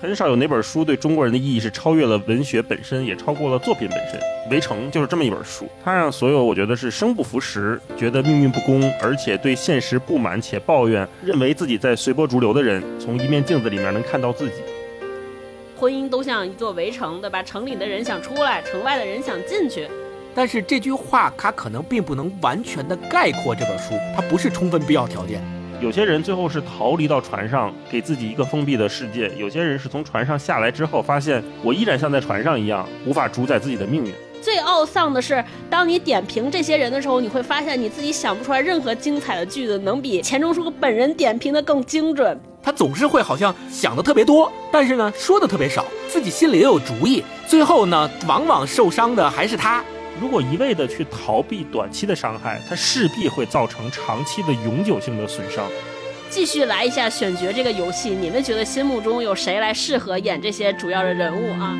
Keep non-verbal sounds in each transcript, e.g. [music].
很少有哪本书对中国人的意义是超越了文学本身，也超过了作品本身。《围城》就是这么一本书，它让所有我觉得是生不逢时、觉得命运不公，而且对现实不满且抱怨，认为自己在随波逐流的人，从一面镜子里面能看到自己。婚姻都像一座围城，对吧？城里的人想出来，城外的人想进去。但是这句话它可能并不能完全的概括这本书，它不是充分必要条件。有些人最后是逃离到船上，给自己一个封闭的世界；有些人是从船上下来之后，发现我依然像在船上一样，无法主宰自己的命运。最懊丧的是，当你点评这些人的时候，你会发现你自己想不出来任何精彩的句子能比钱钟书本人点评的更精准。他总是会好像想的特别多，但是呢说的特别少，自己心里也有主意，最后呢往往受伤的还是他。如果一味的去逃避短期的伤害，它势必会造成长期的永久性的损伤。继续来一下选角这个游戏，你们觉得心目中有谁来适合演这些主要的人物啊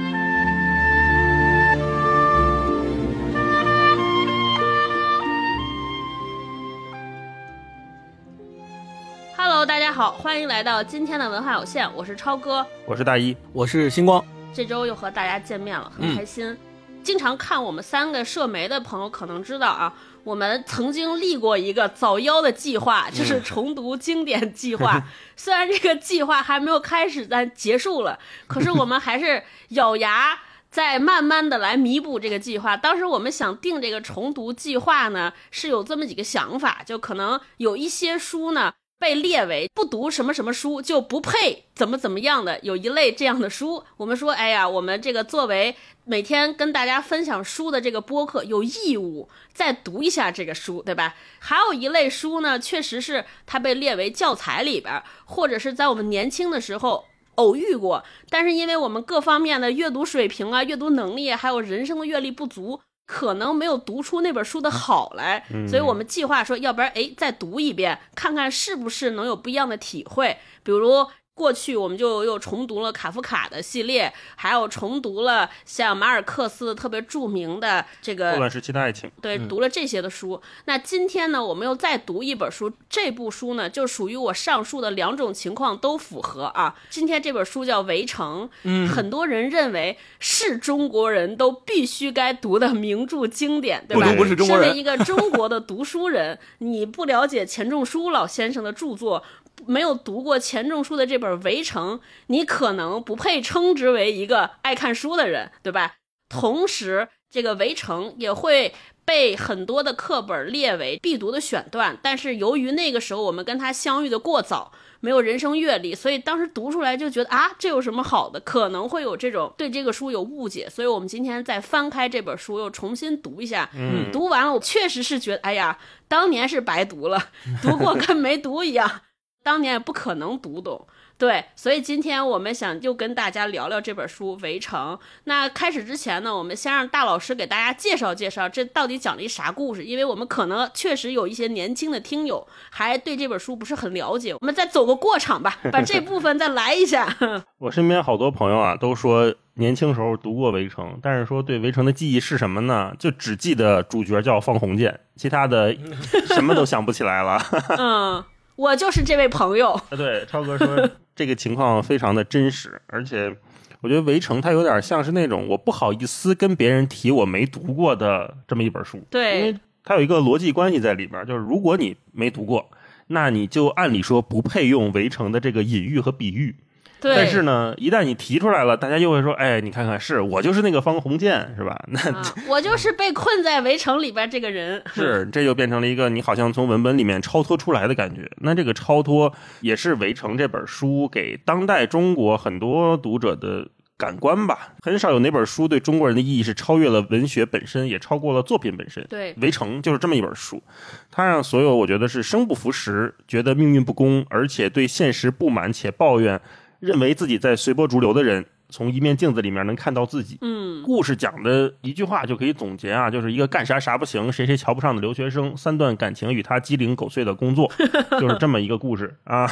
？Hello，大家好，欢迎来到今天的文化有限，我是超哥，我是大一，我是星光，这周又和大家见面了，很开心。经常看我们三个社媒的朋友可能知道啊，我们曾经立过一个早夭的计划，就是重读经典计划。[laughs] 虽然这个计划还没有开始，但结束了，可是我们还是咬牙在慢慢的来弥补这个计划。当时我们想定这个重读计划呢，是有这么几个想法，就可能有一些书呢。被列为不读什么什么书就不配怎么怎么样的，有一类这样的书。我们说，哎呀，我们这个作为每天跟大家分享书的这个播客，有义务再读一下这个书，对吧？还有一类书呢，确实是它被列为教材里边，或者是在我们年轻的时候偶遇过，但是因为我们各方面的阅读水平啊、阅读能力，还有人生的阅历不足。可能没有读出那本书的好来，所以我们计划说，要不然哎，再读一遍，看看是不是能有不一样的体会，比如。过去我们就又重读了卡夫卡的系列，还有重读了像马尔克斯特别著名的这个《混乱时期的爱情》。对，读了这些的书。那今天呢，我们又再读一本书。这部书呢，就属于我上述的两种情况都符合啊。今天这本书叫《围城》，嗯，很多人认为是中国人都必须该读的名著经典，对吧？不是中国人。身为一个中国的读书人，你不了解钱钟书老先生的著作。没有读过钱钟书的这本《围城》，你可能不配称之为一个爱看书的人，对吧？同时，这个《围城》也会被很多的课本列为必读的选段。但是，由于那个时候我们跟他相遇的过早，没有人生阅历，所以当时读出来就觉得啊，这有什么好的？可能会有这种对这个书有误解。所以我们今天再翻开这本书，又重新读一下。嗯，读完了，我确实是觉得，哎呀，当年是白读了，读过跟没读一样。当年也不可能读懂，对，所以今天我们想就跟大家聊聊这本书《围城》。那开始之前呢，我们先让大老师给大家介绍介绍这到底讲了一啥故事，因为我们可能确实有一些年轻的听友还对这本书不是很了解。我们再走个过场吧，把这部分再来一下。[laughs] 我身边好多朋友啊，都说年轻时候读过《围城》，但是说对《围城》的记忆是什么呢？就只记得主角叫方鸿渐，其他的 [laughs] 什么都想不起来了。[laughs] 嗯。我就是这位朋友。对，超哥说 [laughs] 这个情况非常的真实，而且我觉得《围城》它有点像是那种我不好意思跟别人提我没读过的这么一本书。对，因为它有一个逻辑关系在里边，就是如果你没读过，那你就按理说不配用《围城》的这个隐喻和比喻。但是呢，一旦你提出来了，大家又会说：“哎，你看看，是我就是那个方鸿渐，是吧？”那我就是被困在围城里边这个人。[laughs] [laughs] 是，这就变成了一个你好像从文本里面超脱出来的感觉。那这个超脱也是《围城》这本书给当代中国很多读者的感官吧。很少有哪本书对中国人的意义是超越了文学本身，也超过了作品本身。对，《围城》就是这么一本书，它让所有我觉得是生不逢时、觉得命运不公，而且对现实不满且抱怨。认为自己在随波逐流的人，从一面镜子里面能看到自己。嗯，故事讲的一句话就可以总结啊，就是一个干啥啥不行，谁谁瞧不上的留学生，三段感情与他鸡零狗碎的工作，[laughs] 就是这么一个故事啊。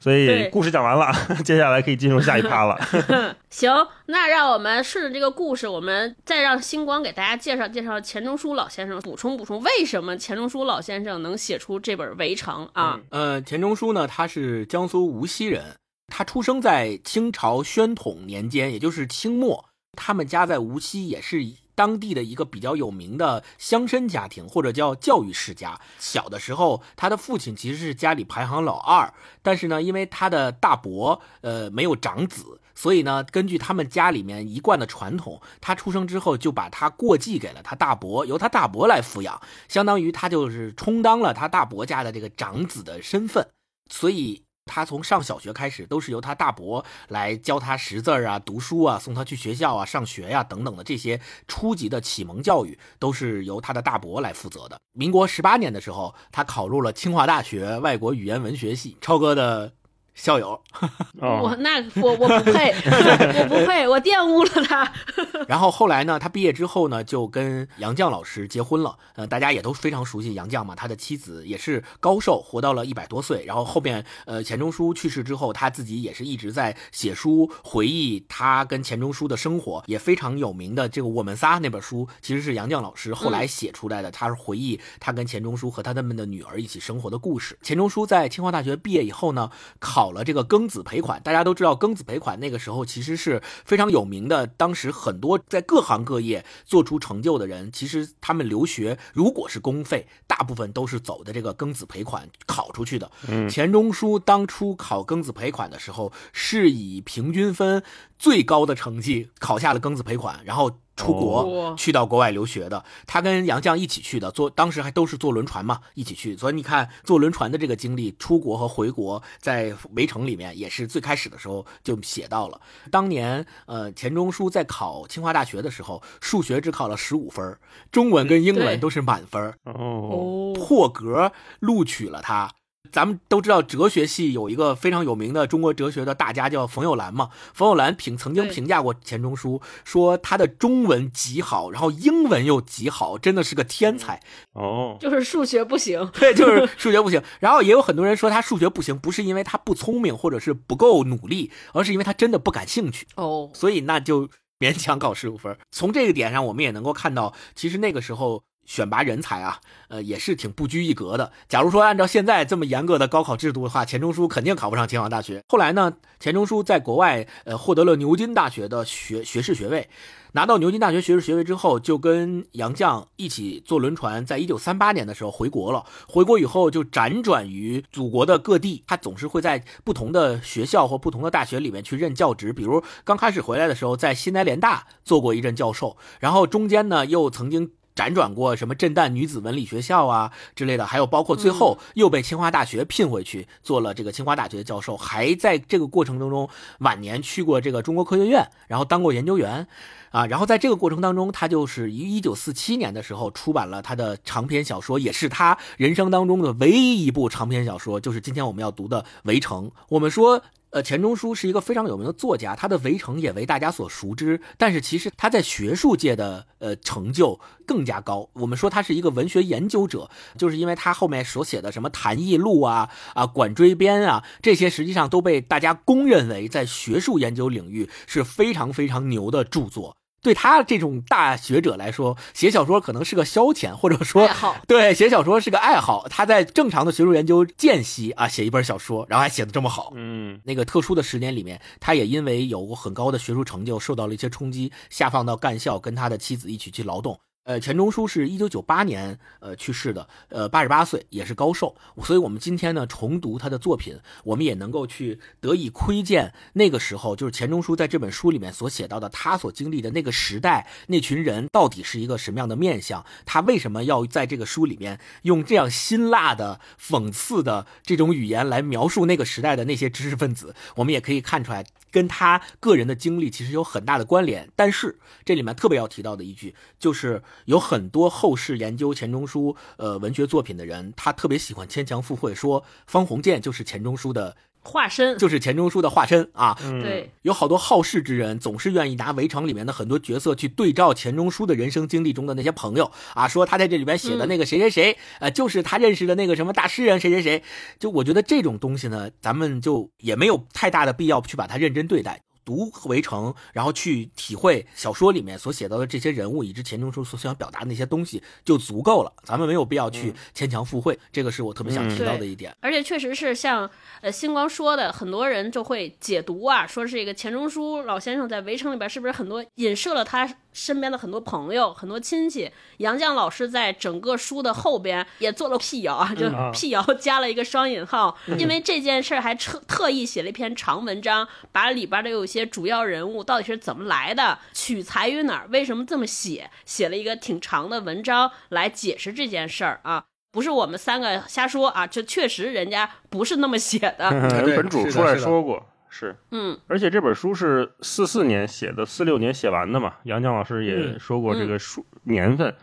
所以故事讲完了，[laughs] 接下来可以进入下一趴了。[laughs] 行，那让我们顺着这个故事，我们再让星光给大家介绍介绍钱钟书老先生，补充补充为什么钱钟书老先生能写出这本《围城》啊？呃，钱钟书呢，他是江苏无锡人。他出生在清朝宣统年间，也就是清末。他们家在无锡也是当地的一个比较有名的乡绅家庭，或者叫教育世家。小的时候，他的父亲其实是家里排行老二，但是呢，因为他的大伯呃没有长子，所以呢，根据他们家里面一贯的传统，他出生之后就把他过继给了他大伯，由他大伯来抚养，相当于他就是充当了他大伯家的这个长子的身份，所以。他从上小学开始，都是由他大伯来教他识字啊、读书啊、送他去学校啊、上学呀等等的这些初级的启蒙教育，都是由他的大伯来负责的。民国十八年的时候，他考入了清华大学外国语言文学系。超哥的。校友，[laughs] 我那我我不配，[laughs] 我不配，我玷污了他。[laughs] 然后后来呢，他毕业之后呢，就跟杨绛老师结婚了。呃，大家也都非常熟悉杨绛嘛，他的妻子也是高寿，活到了一百多岁。然后后面，呃，钱钟书去世之后，他自己也是一直在写书回忆他跟钱钟书的生活，也非常有名的这个《我们仨》那本书，其实是杨绛老师后来写出来的。他是回忆他跟钱钟书和他们的女儿一起生活的故事。钱钟书在清华大学毕业以后呢，考。考了这个庚子赔款，大家都知道庚子赔款那个时候其实是非常有名的。当时很多在各行各业做出成就的人，其实他们留学如果是公费，大部分都是走的这个庚子赔款考出去的。钱钟书当初考庚子赔款的时候，是以平均分最高的成绩考下了庚子赔款，然后。出国去到国外留学的，他跟杨绛一起去的，坐当时还都是坐轮船嘛，一起去。所以你看坐轮船的这个经历，出国和回国，在《围城》里面也是最开始的时候就写到了。当年呃，钱钟书在考清华大学的时候，数学只考了十五分，中文跟英文都是满分，哦，破格录取了他。咱们都知道，哲学系有一个非常有名的中国哲学的大家叫冯友兰嘛。冯友兰评曾经评价过钱钟书，说他的中文极好，然后英文又极好，真的是个天才。哦，就是数学不行。[laughs] 对，就是数学不行。然后也有很多人说他数学不行，不是因为他不聪明或者是不够努力，而是因为他真的不感兴趣。哦，所以那就勉强考十五分。从这个点上，我们也能够看到，其实那个时候。选拔人才啊，呃，也是挺不拘一格的。假如说按照现在这么严格的高考制度的话，钱钟书肯定考不上清华大学。后来呢，钱钟书在国外呃获得了牛津大学的学学士学位，拿到牛津大学学士学位之后，就跟杨绛一起坐轮船，在一九三八年的时候回国了。回国以后就辗转于祖国的各地，他总是会在不同的学校或不同的大学里面去任教职。比如刚开始回来的时候，在西南联大做过一任教授，然后中间呢又曾经。辗转过什么震旦女子文理学校啊之类的，还有包括最后又被清华大学聘回去做了这个清华大学的教授，还在这个过程当中晚年去过这个中国科学院，然后当过研究员，啊，然后在这个过程当中，他就是于一九四七年的时候出版了他的长篇小说，也是他人生当中的唯一一部长篇小说，就是今天我们要读的《围城》。我们说。呃，钱钟书是一个非常有名的作家，他的《围城》也为大家所熟知。但是其实他在学术界的呃成就更加高。我们说他是一个文学研究者，就是因为他后面所写的什么《谈艺录》啊、啊《管锥编》啊，这些实际上都被大家公认为在学术研究领域是非常非常牛的著作。对他这种大学者来说，写小说可能是个消遣，或者说，对写小说是个爱好。他在正常的学术研究间隙啊，写一本小说，然后还写的这么好。嗯，那个特殊的十年里面，他也因为有过很高的学术成就，受到了一些冲击，下放到干校，跟他的妻子一起去劳动。呃，钱钟书是一九九八年呃去世的，呃八十八岁，也是高寿。所以，我们今天呢重读他的作品，我们也能够去得以窥见那个时候，就是钱钟书在这本书里面所写到的他所经历的那个时代，那群人到底是一个什么样的面相？他为什么要在这个书里面用这样辛辣的讽刺的这种语言来描述那个时代的那些知识分子？我们也可以看出来。跟他个人的经历其实有很大的关联，但是这里面特别要提到的一句，就是有很多后世研究钱钟书呃文学作品的人，他特别喜欢牵强附会，说方鸿渐就是钱钟书的。化身就是钱钟书的化身啊！对，有好多好事之人，总是愿意拿《围城》里面的很多角色去对照钱钟书的人生经历中的那些朋友啊，说他在这里边写的那个谁谁谁，呃，就是他认识的那个什么大诗人谁谁谁。就我觉得这种东西呢，咱们就也没有太大的必要去把它认真对待。读《围城》，然后去体会小说里面所写到的这些人物，以及钱钟书所想表达的那些东西就足够了。咱们没有必要去牵强附会，这个是我特别想提到的一点。而且确实是像呃星光说的，很多人就会解读啊，说是一个钱钟书老先生在《围城》里边是不是很多影射了他身边的很多朋友、很多亲戚。杨绛老师在整个书的后边也做了辟谣啊，就辟谣加了一个双引号，因为这件事儿还特特意写了一篇长文章，把里边的有些主要人物到底是怎么来的，取材于哪儿，为什么这么写，写了一个挺长的文章来解释这件事儿啊。不是我们三个瞎说啊，这确实人家不是那么写的。[laughs] 本主出来说过，是嗯，而且这本书是四四年写的，四六年写完的嘛。杨绛老师也说过这个书年份，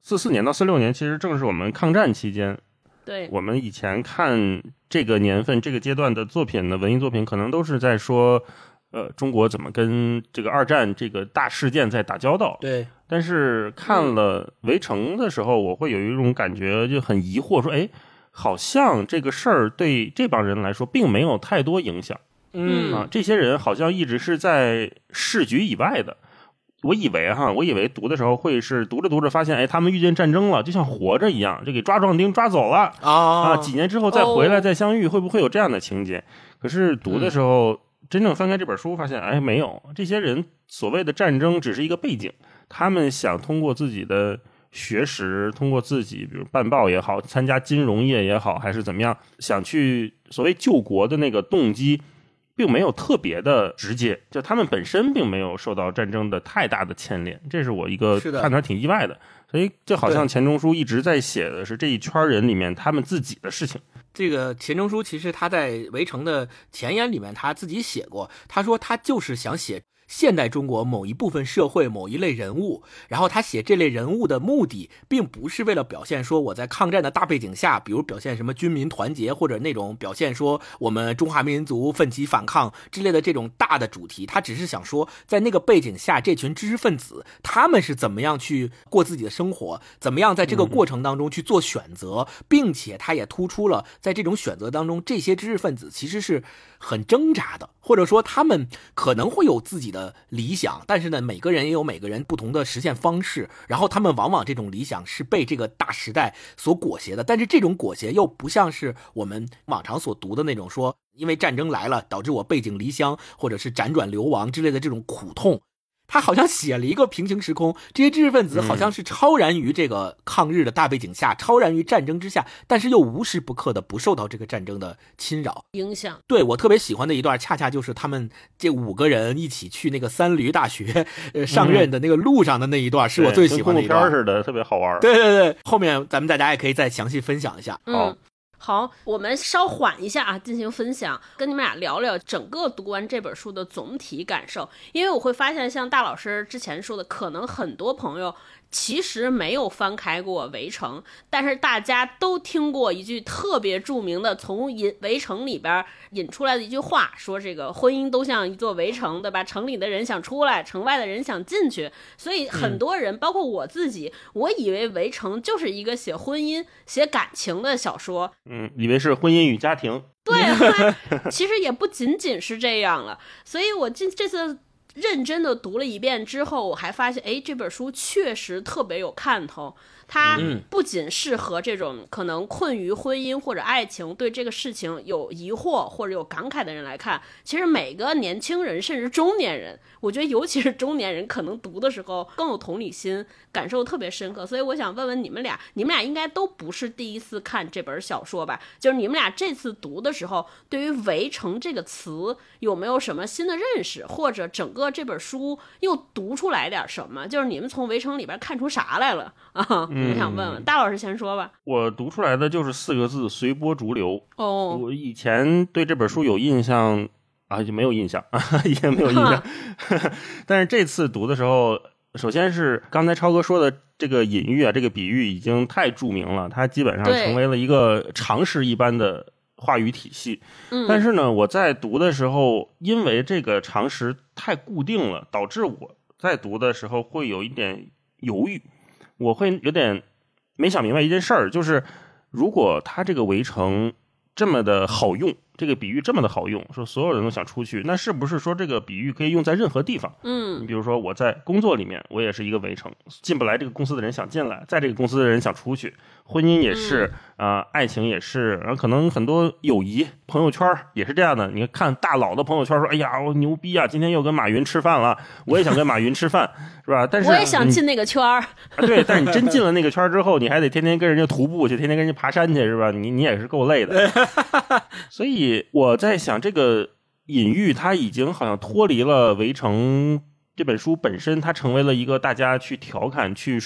四四年到四六年，其实正是我们抗战期间。对，我们以前看这个年份、这个阶段的作品的，文艺作品，可能都是在说。呃，中国怎么跟这个二战这个大事件在打交道？对，但是看了《围城》的时候，我会有一种感觉，就很疑惑，说，哎，好像这个事儿对这帮人来说并没有太多影响。嗯啊，这些人好像一直是在市局以外的。我以为哈，我以为读的时候会是读着读着发现，哎，他们遇见战争了，就像活着一样，就给抓壮丁抓走了啊！几年之后再回来再相遇，会不会有这样的情节？可是读的时候。真正翻开这本书，发现哎，没有这些人所谓的战争只是一个背景。他们想通过自己的学识，通过自己，比如办报也好，参加金融业也好，还是怎么样，想去所谓救国的那个动机，并没有特别的直接。就他们本身并没有受到战争的太大的牵连，这是我一个看的挺意外的。所以就好像钱钟书一直在写的是这一圈人里面他们自己的事情。这个钱钟书其实他在《围城》的前言里面他自己写过，他说他就是想写。现代中国某一部分社会某一类人物，然后他写这类人物的目的，并不是为了表现说我在抗战的大背景下，比如表现什么军民团结，或者那种表现说我们中华民族奋起反抗之类的这种大的主题。他只是想说，在那个背景下，这群知识分子他们是怎么样去过自己的生活，怎么样在这个过程当中去做选择，并且他也突出了在这种选择当中，这些知识分子其实是很挣扎的，或者说他们可能会有自己的。理想，但是呢，每个人也有每个人不同的实现方式，然后他们往往这种理想是被这个大时代所裹挟的，但是这种裹挟又不像是我们往常所读的那种说，因为战争来了导致我背井离乡，或者是辗转流亡之类的这种苦痛。他好像写了一个平行时空，[laughs] 这些知识分子好像是超然于这个抗日的大背景下，超然于战争之下，但是又无时不刻的不受到这个战争的侵扰影响。对我特别喜欢的一段，恰恰就是他们这五个人一起去那个三驴大学 [laughs] 呃上任的那个路上的那一段，是我最喜欢的一段似的，特别好玩。对对对，后面咱们大家也可以再详细分享一下。好。好，我们稍缓一下啊，进行分享，跟你们俩聊聊整个读完这本书的总体感受。因为我会发现，像大老师之前说的，可能很多朋友。其实没有翻开过《围城》，但是大家都听过一句特别著名的，从引《围城》里边引出来的一句话，说这个婚姻都像一座围城，对吧？城里的人想出来，城外的人想进去，所以很多人，包括我自己，我以为《围城》就是一个写婚姻、写感情的小说，嗯，以为是婚姻与家庭。对，[laughs] 其实也不仅仅是这样了，所以我这这次。认真的读了一遍之后，我还发现，哎，这本书确实特别有看头。它不仅适合这种可能困于婚姻或者爱情，对这个事情有疑惑或者有感慨的人来看，其实每个年轻人甚至中年人，我觉得尤其是中年人，可能读的时候更有同理心，感受特别深刻。所以我想问问你们俩，你们俩应该都不是第一次看这本小说吧？就是你们俩这次读的时候，对于“围城”这个词有没有什么新的认识，或者整个这本书又读出来点什么？就是你们从“围城”里边看出啥来了啊？我想问问大老师先说吧。我读出来的就是四个字：随波逐流。哦，我以前对这本书有印象啊，就没有印象，啊也没有印象。[laughs] [laughs] [laughs] 但是这次读的时候，首先是刚才超哥说的这个隐喻啊，这个比喻已经太著名了，它基本上成为了一个常识一般的话语体系。嗯，但是呢，我在读的时候，因为这个常识太固定了，导致我在读的时候会有一点犹豫。我会有点没想明白一件事儿，就是如果它这个围城这么的好用，这个比喻这么的好用，说所有人都想出去，那是不是说这个比喻可以用在任何地方？嗯你比如说我在工作里面，我也是一个围城，进不来这个公司的人想进来，在这个公司的人想出去，婚姻也是，啊、爱情也是，然后可能很多友谊、朋友圈也是这样的。你看大佬的朋友圈说，哎呀，我牛逼啊，今天又跟马云吃饭了，我也想跟马云吃饭，是吧？但是我也想进那个圈儿。啊，对，但是你真进了那个圈儿之后，你还得天天跟人家徒步去，天天跟人家爬山去，是吧？你你也是够累的。[laughs] 所以我在想，这个隐喻它已经好像脱离了《围城》这本书本身，它成为了一个大家去调侃、去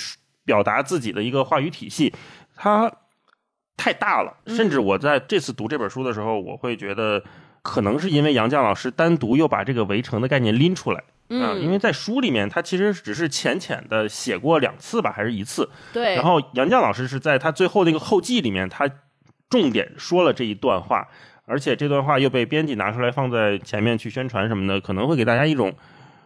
表达自己的一个话语体系，它太大了。甚至我在这次读这本书的时候，我会觉得，可能是因为杨绛老师单独又把这个围城的概念拎出来。啊，因嗯，为在书里面，他其实只是浅浅的写过两次吧，还是一次。对。然后杨绛老师是在他最后那个后记里面，他重点说了这一段话，而且这段话又被编辑拿出来放在前面去宣传什么的，可能会给大家一种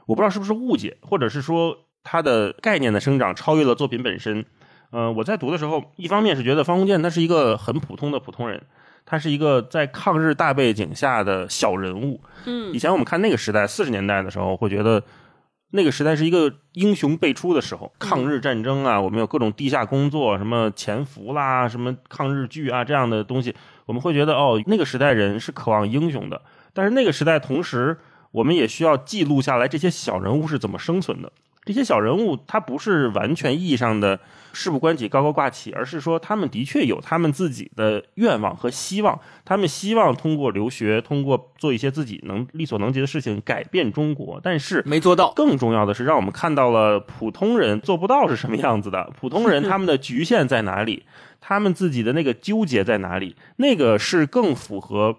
我不知道是不是误解，或者是说它的概念的生长超越了作品本身。呃，我在读的时候，一方面是觉得方鸿渐他是一个很普通的普通人，他是一个在抗日大背景下的小人物，嗯以前我们看那个时代，四十年代的时候，会觉得那个时代是一个英雄辈出的时候，抗日战争啊，我们有各种地下工作，什么潜伏啦，什么抗日剧啊这样的东西，我们会觉得哦，那个时代人是渴望英雄的。但是那个时代同时，我们也需要记录下来这些小人物是怎么生存的。这些小人物，他不是完全意义上的事不关己高高挂起，而是说他们的确有他们自己的愿望和希望，他们希望通过留学，通过做一些自己能力所能及的事情改变中国。但是没做到。更重要的是，让我们看到了普通人做不到是什么样子的，普通人他们的局限在哪里，他们自己的那个纠结在哪里，那个是更符合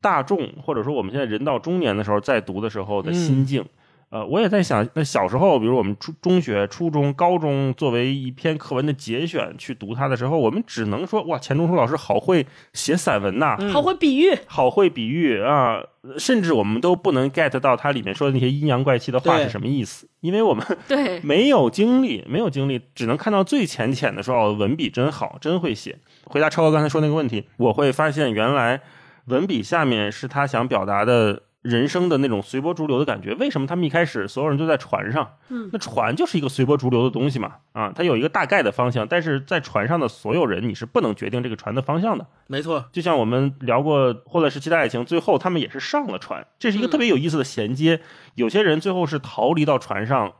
大众或者说我们现在人到中年的时候在读的时候的心境。呃，我也在想，那小时候，比如我们初中学、初中、高中，作为一篇课文的节选去读它的时候，我们只能说，哇，钱钟书老师好会写散文呐、好会比喻。好会比喻啊，甚至我们都不能 get 到它里面说的那些阴阳怪气的话是什么意思，因为我们 [laughs] 对，[laughs] 没有经历，没有经历，只能看到最浅浅的说哦，文笔真好，真会写。回答超哥刚才说那个问题，我会发现原来文笔下面是他想表达的人生的那种随波逐流的感觉。为什么他们一开始所有人都在船上？嗯，那船就是一个随波逐流的东西嘛，啊，它有一个大概的方向，但是在船上的所有人，你是不能决定这个船的方向的。没错，就像我们聊过《霍乱时期的爱情》，最后他们也是上了船，这是一个特别有意思的衔接。有些人最后是逃离到船上，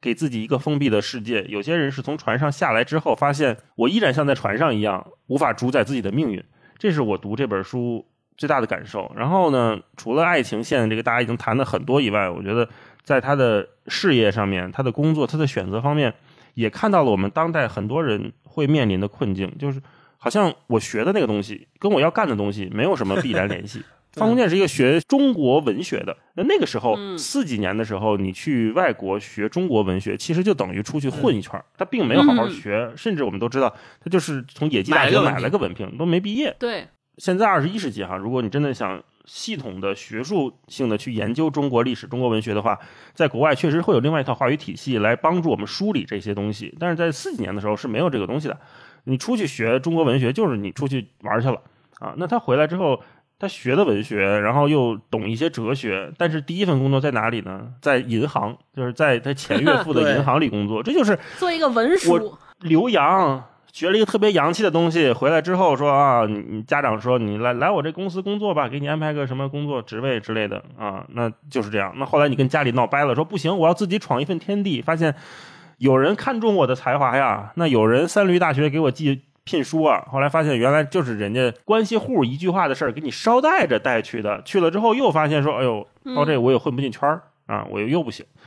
给自己一个封闭的世界；有些人是从船上下来之后，发现我依然像在船上一样，无法主宰自己的命运。这是我读这本书最大的感受。然后呢，除了爱情线这个大家已经谈的很多以外，我觉得在他的事业上面、他的工作、他的选择方面，也看到了我们当代很多人会面临的困境，就是好像我学的那个东西跟我要干的东西没有什么必然联系。[laughs] 方鸿渐是一个学中国文学的，那那个时候嗯四几年的时候，你去外国学中国文学，其实就等于出去混一圈儿，他并没有好好学，甚至我们都知道，他就是从野鸡大学买买了个文凭了个文凭，都没毕业。对，现在二十一世纪哈，如果你真的想系统的学术性的去研究中国历史、中国文学的话，在国外确实会有另外一套话语体系来帮助我们梳理这些东西。但是在四几年的时候是没有这个东西的。你出去学中国文学，就是你出去玩去了啊。那他回来之后，他学的文学，然后又懂一些哲学，但是第一份工作在哪里呢？在银行，就是在他前 [laughs] 岳父的银行里工作。这就是做一个文书，留洋学了一个特别洋气的东西，回来之后说啊，你你家长说你来来我这公司工作吧，给你安排个什么工作职位之类的啊，那就是这样。那后来你跟家里闹掰了，说不行，我要自己闯一份天地，发现有人看中我的才华呀，那有人三驴大学给我寄聘书啊，后来发现原来就是人家关系户一句话的事儿给你捎带着带去的，去了之后又发现说，哎呦，到这我也混不进圈儿啊，我又又不行。嗯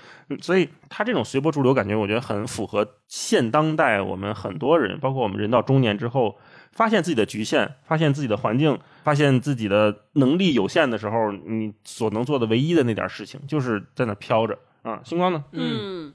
所以他这种随波逐流感觉，我觉得很符合现当代我们很多人，包括我们人到中年之后，发现自己的局限，发现自己的环境，发现自己的能力有限的时候，你所能做的唯一的那点事情，就是在那飘着啊。星光呢？嗯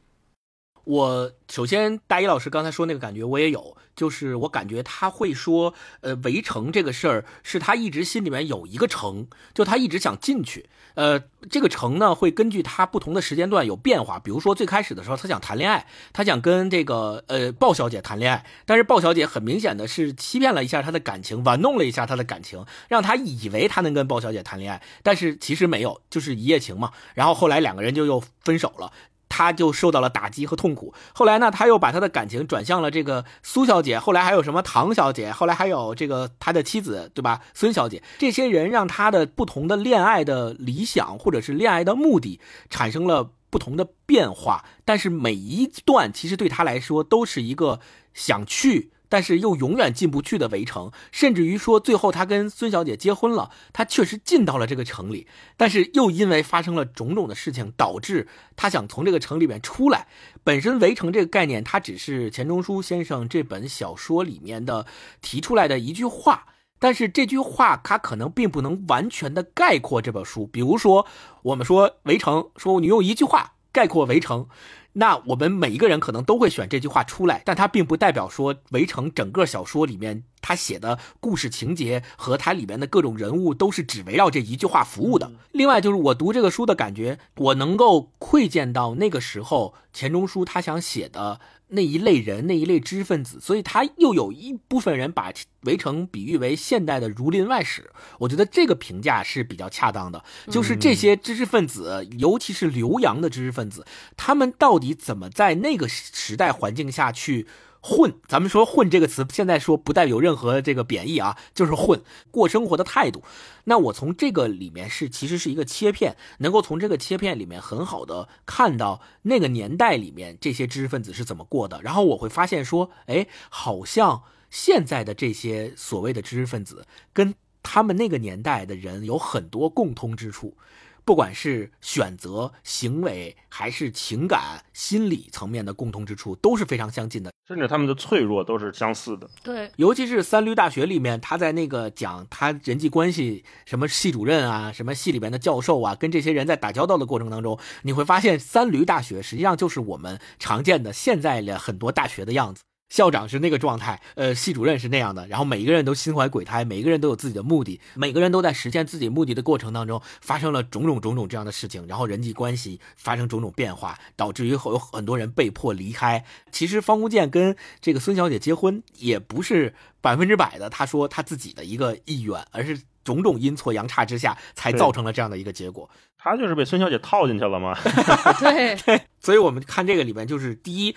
我首先大一老师刚才说那个感觉我也有，就是我感觉他会说，呃，围城这个事儿是他一直心里面有一个城，就他一直想进去。呃，这个城呢会根据他不同的时间段有变化。比如说最开始的时候，他想谈恋爱，他想跟这个呃鲍小姐谈恋爱，但是鲍小姐很明显的是欺骗了一下他的感情，玩弄了一下他的感情，让他以为他能跟鲍小姐谈恋爱，但是其实没有，就是一夜情嘛。然后后来两个人就又分手了。他就受到了打击和痛苦。后来呢，他又把他的感情转向了这个苏小姐。后来还有什么唐小姐？后来还有这个他的妻子，对吧？孙小姐。这些人让他的不同的恋爱的理想或者是恋爱的目的产生了不同的变化。但是每一段其实对他来说都是一个想去。但是又永远进不去的围城，甚至于说最后他跟孙小姐结婚了，他确实进到了这个城里，但是又因为发生了种种的事情，导致他想从这个城里面出来。本身围城这个概念，它只是钱钟书先生这本小说里面的提出来的一句话，但是这句话它可能并不能完全的概括这本书。比如说，我们说围城，说你用一句话概括围城。那我们每一个人可能都会选这句话出来，但它并不代表说《围城》整个小说里面他写的故事情节和它里边的各种人物都是只围绕这一句话服务的。另外，就是我读这个书的感觉，我能够窥见到那个时候钱钟书他想写的。那一类人，那一类知识分子，所以他又有一部分人把围城比喻为现代的《儒林外史》，我觉得这个评价是比较恰当的。就是这些知识分子，尤其是留洋的知识分子，他们到底怎么在那个时代环境下去？混，咱们说“混”这个词，现在说不带有任何这个贬义啊，就是混过生活的态度。那我从这个里面是其实是一个切片，能够从这个切片里面很好的看到那个年代里面这些知识分子是怎么过的。然后我会发现说，哎，好像现在的这些所谓的知识分子跟他们那个年代的人有很多共通之处。不管是选择、行为，还是情感、心理层面的共同之处，都是非常相近的，甚至他们的脆弱都是相似的。对，尤其是三驴大学里面，他在那个讲他人际关系，什么系主任啊，什么系里面的教授啊，跟这些人在打交道的过程当中，你会发现三驴大学实际上就是我们常见的现在的很多大学的样子。校长是那个状态，呃，系主任是那样的，然后每一个人都心怀鬼胎，每一个人都有自己的目的，每个人都在实现自己目的的过程当中发生了种种种种这样的事情，然后人际关系发生种种变化，导致于有很多人被迫离开。其实方鸿渐跟这个孙小姐结婚也不是百分之百的，他说他自己的一个意愿，而是种种阴错阳差之下才造成了这样的一个结果。他就是被孙小姐套进去了吗？[laughs] 对 [laughs] 对，所以我们看这个里面就是第一。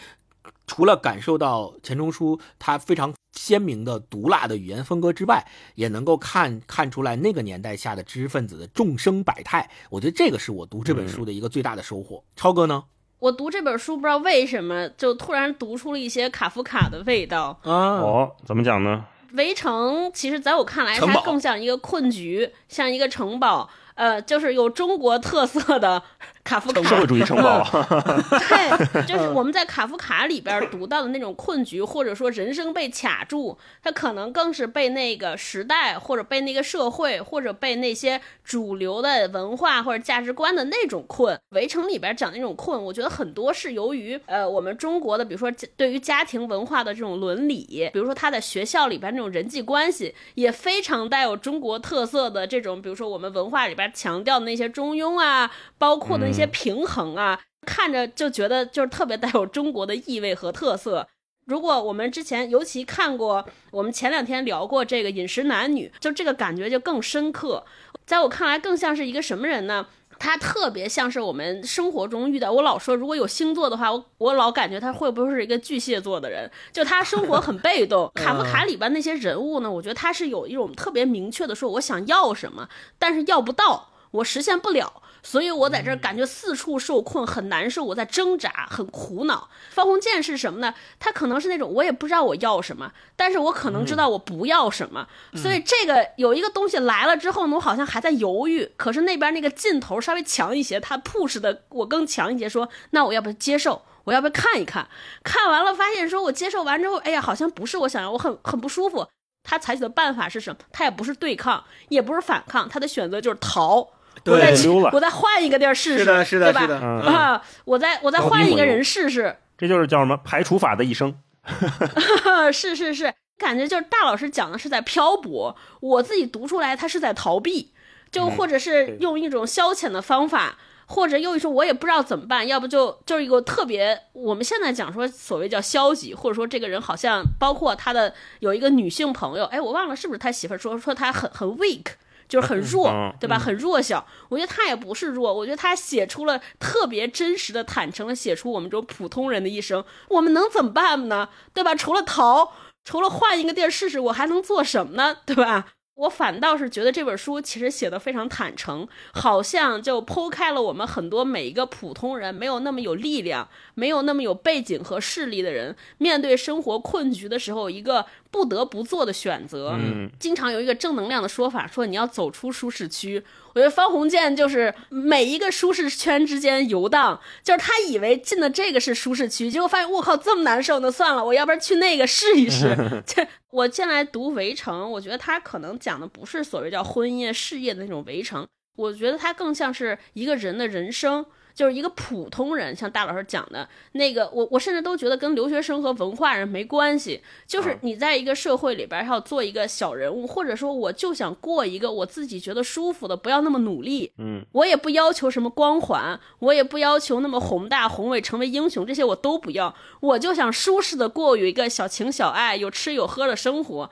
除了感受到钱钟书他非常鲜明的毒辣的语言风格之外，也能够看看出来那个年代下的知识分子的众生百态。我觉得这个是我读这本书的一个最大的收获。超哥呢？我读这本书不知道为什么就突然读出了一些卡夫卡的味道啊。哦，怎么讲呢？围城其实在我看来，它更像一个困局，像一个城堡。呃，就是有中国特色的卡夫卡社会主义城堡，[laughs] 对，就是我们在卡夫卡里边读到的那种困局，或者说人生被卡住，他可能更是被那个时代，或者被那个社会，或者被那些主流的文化或者价值观的那种困。围城里边讲那种困，我觉得很多是由于呃我们中国的，比如说对于家庭文化的这种伦理，比如说他在学校里边那种人际关系，也非常带有中国特色的这种，比如说我们文化里边。强调的那些中庸啊，包括的那些平衡啊，看着就觉得就是特别带有中国的意味和特色。如果我们之前尤其看过，我们前两天聊过这个饮食男女，就这个感觉就更深刻。在我看来，更像是一个什么人呢？他特别像是我们生活中遇到。我老说，如果有星座的话，我我老感觉他会不会是一个巨蟹座的人？就他生活很被动。[laughs] 卡夫卡里边那些人物呢？我觉得他是有一种特别明确的说，我想要什么，但是要不到。我实现不了，所以我在这儿感觉四处受困，很难受。我在挣扎，很苦恼。方鸿渐是什么呢？他可能是那种我也不知道我要什么，但是我可能知道我不要什么。所以这个有一个东西来了之后呢，我好像还在犹豫。可是那边那个劲头稍微强一些，他 push 的我更强一些，说那我要不要接受？我要不要看一看？看完了发现说我接受完之后，哎呀，好像不是我想要，我很很不舒服。他采取的办法是什么？他也不是对抗，也不是反抗，他的选择就是逃。对，我再换一个地儿试试，是的，是的，对吧？啊，我再我再换一个人试试，这就是叫什么排除法的一生。[laughs] [laughs] 是是是，感觉就是大老师讲的是在漂泊，我自己读出来他是在逃避，就或者是用一种消遣的方法。或者又一说，我也不知道怎么办，要不就就是一个特别，我们现在讲说所谓叫消极，或者说这个人好像包括他的有一个女性朋友，哎，我忘了是不是他媳妇说说他很很 weak，就是很弱，对吧？很弱小。我觉得他也不是弱，我觉得他写出了特别真实的、坦诚的写出我们这种普通人的一生。我们能怎么办呢？对吧？除了逃，除了换一个地儿试试，我还能做什么呢？对吧？我反倒是觉得这本书其实写的非常坦诚，好像就剖开了我们很多每一个普通人没有那么有力量、没有那么有背景和势力的人，面对生活困局的时候一个。不得不做的选择。嗯，经常有一个正能量的说法，说你要走出舒适区。我觉得方鸿渐就是每一个舒适圈之间游荡，就是他以为进的这个是舒适区，结果发现我靠这么难受，那算了，我要不然去那个试一试。[laughs] 这我进来读《围城》，我觉得他可能讲的不是所谓叫婚姻事业的那种围城，我觉得他更像是一个人的人生。就是一个普通人，像大老师讲的那个，我我甚至都觉得跟留学生和文化人没关系。就是你在一个社会里边要做一个小人物，或者说我就想过一个我自己觉得舒服的，不要那么努力。嗯，我也不要求什么光环，我也不要求那么宏大宏伟，成为英雄这些我都不要，我就想舒适的过有一个小情小爱、有吃有喝的生活。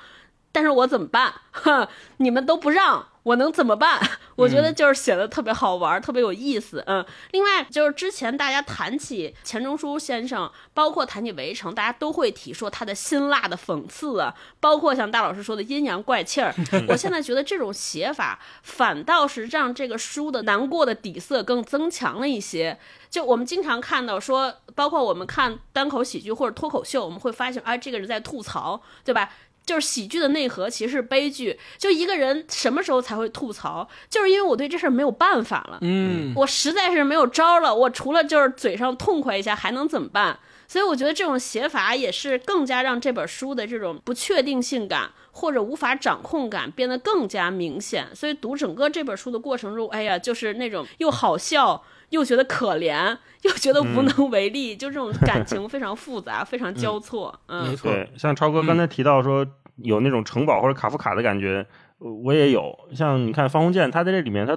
但是我怎么办？[laughs] 哼，你们都不让。我能怎么办？[laughs] 我觉得就是写的特别好玩，特别有意思。嗯，另外就是之前大家谈起钱钟书先生，包括谈起《围城》，大家都会提说他的辛辣的讽刺啊，包括像大老师说的阴阳怪气儿。[laughs] 我现在觉得这种写法反倒是让这个书的难过的底色更增强了一些。就我们经常看到说，包括我们看单口喜剧或者脱口秀，我们会发现，哎，这个人在吐槽，对吧？就是喜剧的内核其实是悲剧。就一个人什么时候才会吐槽？就是因为我对这事儿没有办法了，嗯，我实在是没有招了。我除了就是嘴上痛快一下，还能怎么办？所以我觉得这种写法也是更加让这本书的这种不确定性感或者无法掌控感变得更加明显。所以读整个这本书的过程中，哎呀，就是那种又好笑又觉得可怜又觉得无能为力，就这种感情非常复杂，非常交错。嗯，没错。对，像超哥刚才提到说。有那种城堡或者卡夫卡的感觉，我也有。像你看方鸿渐，他在这里面，他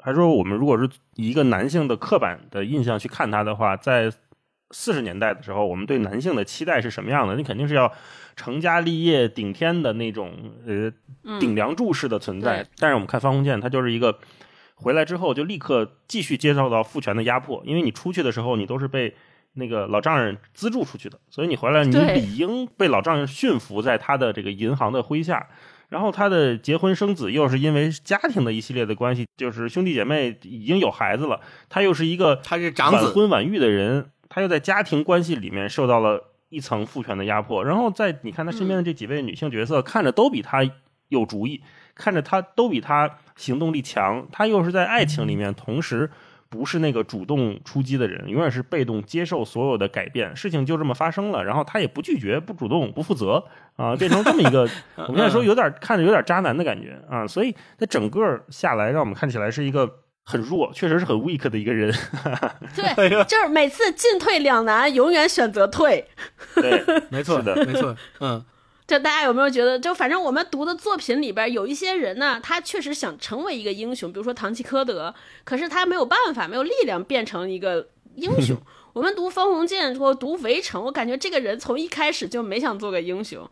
还说我们如果是以一个男性的刻板的印象去看他的话，在四十年代的时候，我们对男性的期待是什么样的？你肯定是要成家立业、顶天的那种呃顶梁柱式的存在。但是我们看方鸿渐，他就是一个回来之后就立刻继续接受到父权的压迫，因为你出去的时候，你都是被。那个老丈人资助出去的，所以你回来，你理应被老丈人驯服在他的这个银行的麾下。然后他的结婚生子又是因为家庭的一系列的关系，就是兄弟姐妹已经有孩子了，他又是一个他是长子晚婚晚育的人，他又在家庭关系里面受到了一层父权的压迫。然后在你看他身边的这几位女性角色，看着都比他有主意，看着他都比他行动力强，他又是在爱情里面同时。不是那个主动出击的人，永远是被动接受所有的改变。事情就这么发生了，然后他也不拒绝、不主动、不负责啊，变成这么一个，[laughs] 我们现在说有点看着有点渣男的感觉啊。所以他整个下来，让我们看起来是一个很弱，确实是很 weak 的一个人。[laughs] 对，就是每次进退两难，永远选择退。对，没错的，没错，嗯。就大家有没有觉得，就反正我们读的作品里边有一些人呢，他确实想成为一个英雄，比如说唐吉诃德，可是他没有办法，没有力量变成一个英雄。[laughs] 我们读方鸿渐或读围城，我感觉这个人从一开始就没想做个英雄。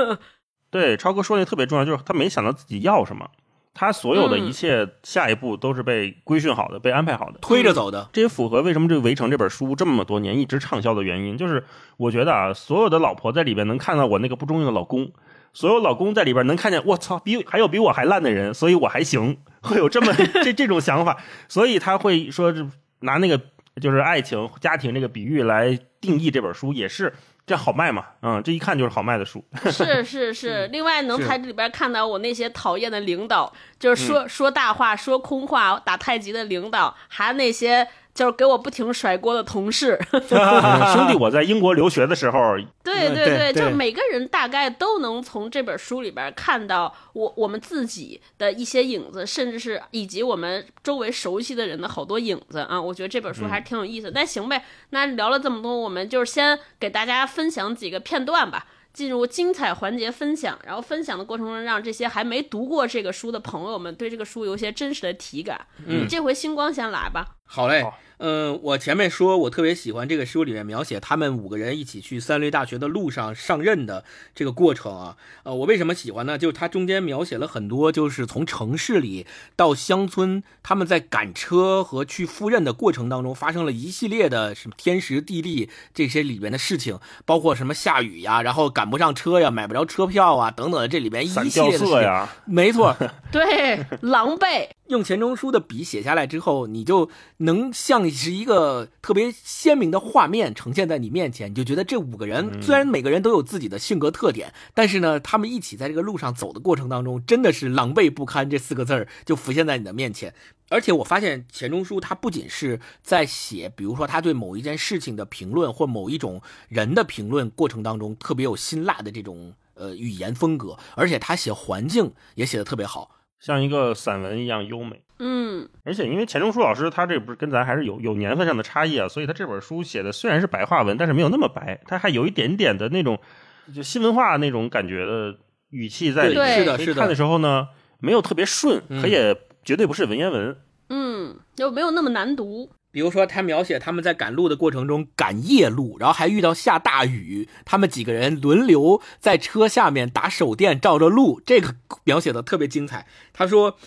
[laughs] 对，超哥说那特别重要，就是他没想到自己要什么。他所有的一切下一步都是被规训好的，被安排好的，推着走的。这也符合为什么这个《围城》这本书这么多年一直畅销的原因。就是我觉得啊，所有的老婆在里边能看到我那个不中用的老公，所有老公在里边能看见我操，比还有比我还烂的人，所以我还行，[laughs] 会有这么 [laughs] 这这种想法，所以他会说拿那个就是爱情家庭这个比喻来定义这本书，也是。这好卖嘛？嗯，这一看就是好卖的书。[laughs] 是是是，另外能在这里边看到我那些讨厌的领导，就是说说大话、说空话、打太极的领导，还有那些就是给我不停甩锅的同事。[laughs] 兄弟，我在英国留学的时候，[laughs] 对对嗯对就每个人大概都能从这本书里边看到我我们自己的一些影子，甚至是以及我们周围熟悉的人的好多影子啊。我觉得这本书还是挺有意思的。那行呗，那聊了这么多，我们就是先给大家分享几个片段吧。进入精彩环节分享，然后分享的过程中，让这些还没读过这个书的朋友们对这个书有一些真实的体感。嗯这回星光先来吧。好嘞好，嗯，我前面说我特别喜欢这个书里面描写他们五个人一起去三类大学的路上上任的这个过程啊，呃，我为什么喜欢呢？就是它中间描写了很多，就是从城市里到乡村，他们在赶车和去赴任的过程当中，发生了一系列的什么天时地利这些里面的事情，包括什么下雨呀，然后赶不上车呀，买不着车票啊，等等这里面一系列的事情。色呀，没错，[laughs] 对，狼狈。用钱钟书的笔写下来之后，你就能像是一个特别鲜明的画面呈现在你面前，你就觉得这五个人虽然每个人都有自己的性格特点，但是呢，他们一起在这个路上走的过程当中，真的是狼狈不堪这四个字儿就浮现在你的面前。而且我发现钱钟书他不仅是在写，比如说他对某一件事情的评论或某一种人的评论过程当中特别有辛辣的这种呃语言风格，而且他写环境也写的特别好。像一个散文一样优美。嗯，而且因为钱钟书老师他这不是跟咱还是有有年份上的差异啊，所以他这本书写的虽然是白话文，但是没有那么白，他还有一点点的那种就新文化那种感觉的语气在里面。是的，是的所以看的。时候呢，没有特别顺，嗯可也绝对不是文言文。嗯，就没有那么难读。比如说，他描写他们在赶路的过程中赶夜路，然后还遇到下大雨，他们几个人轮流在车下面打手电照着路，这个描写的特别精彩。他说：“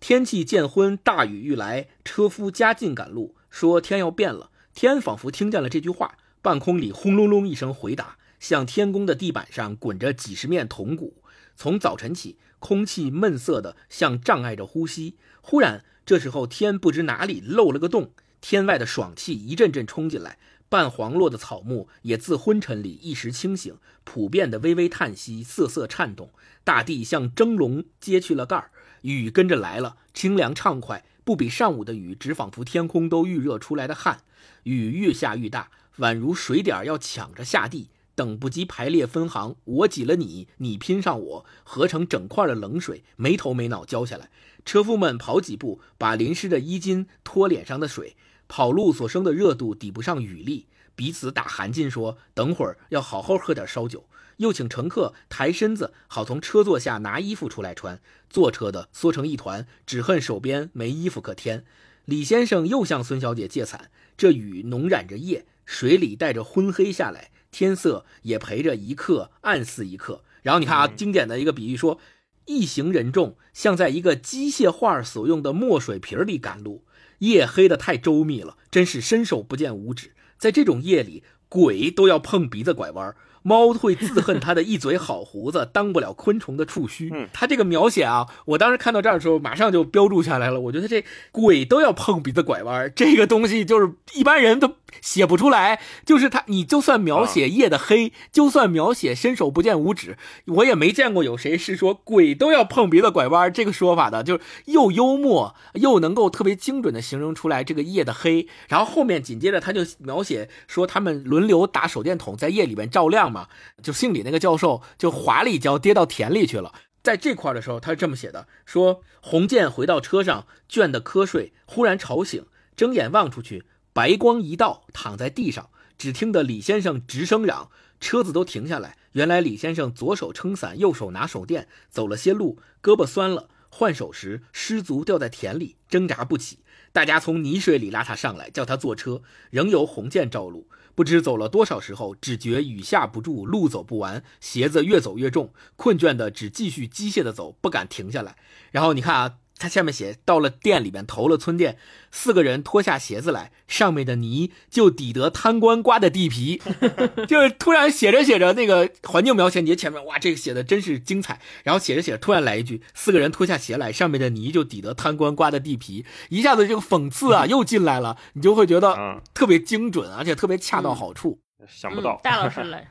天气渐昏，大雨欲来，车夫加紧赶路，说天要变了。天仿佛听见了这句话，半空里轰隆隆一声回答，像天宫的地板上滚着几十面铜鼓。从早晨起，空气闷塞的像障碍着呼吸。忽然，这时候天不知哪里漏了个洞。”天外的爽气一阵阵冲进来，半黄落的草木也自昏沉里一时清醒，普遍的微微叹息，瑟瑟颤动。大地像蒸笼揭去了盖儿，雨跟着来了，清凉畅快，不比上午的雨，只仿佛天空都预热出来的汗。雨越下愈大，宛如水点要抢着下地，等不及排列分行，我挤了你，你拼上我，合成整块的冷水，没头没脑浇下来。车夫们跑几步，把淋湿的衣襟拖脸上的水。[laughs] 跑路所生的热度抵不上雨力，彼此打寒噤，说等会儿要好好喝点烧酒。又请乘客抬身子，好从车座下拿衣服出来穿。坐车的缩成一团，只恨手边没衣服可添。李先生又向孙小姐借伞，这雨浓染着夜，水里带着昏黑下来，天色也陪着一刻暗似一刻。然后你看啊，经典的一个比喻说，一行人众像在一个机械化所用的墨水瓶里赶路。夜黑的太周密了，真是伸手不见五指。在这种夜里，鬼都要碰鼻子拐弯。猫会自恨它的一嘴好胡子当不了昆虫的触须。嗯，他这个描写啊，我当时看到这儿的时候，马上就标注下来了。我觉得这鬼都要碰鼻子拐弯，这个东西就是一般人都写不出来。就是他，你就算描写夜的黑，啊、就算描写伸手不见五指，[laughs] 我也没见过有谁是说鬼都要碰鼻子拐弯这个说法的。就是又幽默又能够特别精准的形容出来这个夜的黑。然后后面紧接着他就描写说他们轮流打手电筒在夜里面照亮。嘛，就姓李那个教授就滑了一跤，跌到田里去了。在这块的时候，他是这么写的：说洪建回到车上，倦得瞌睡，忽然吵醒，睁眼望出去，白光一道，躺在地上，只听得李先生直声嚷，车子都停下来。原来李先生左手撑伞，右手拿手电，走了些路，胳膊酸了，换手时失足掉在田里，挣扎不起。大家从泥水里拉他上来，叫他坐车，仍由洪建照路。不知走了多少时候，只觉雨下不住，路走不完，鞋子越走越重，困倦的只继续机械的走，不敢停下来。然后你看啊，他下面写到了店里面投了村店，四个人脱下鞋子来，上面的泥就抵得贪官刮的地皮。[laughs] 就是突然写着写着，那个环境描写，你前面哇，这个写的真是精彩。然后写着写着，突然来一句，四个人脱下鞋来，上面的泥就抵得贪官刮的地皮，一下子这个讽刺啊又进来了，你就会觉得特别精准，而且特别恰到好处。想不到，嗯、大老师来。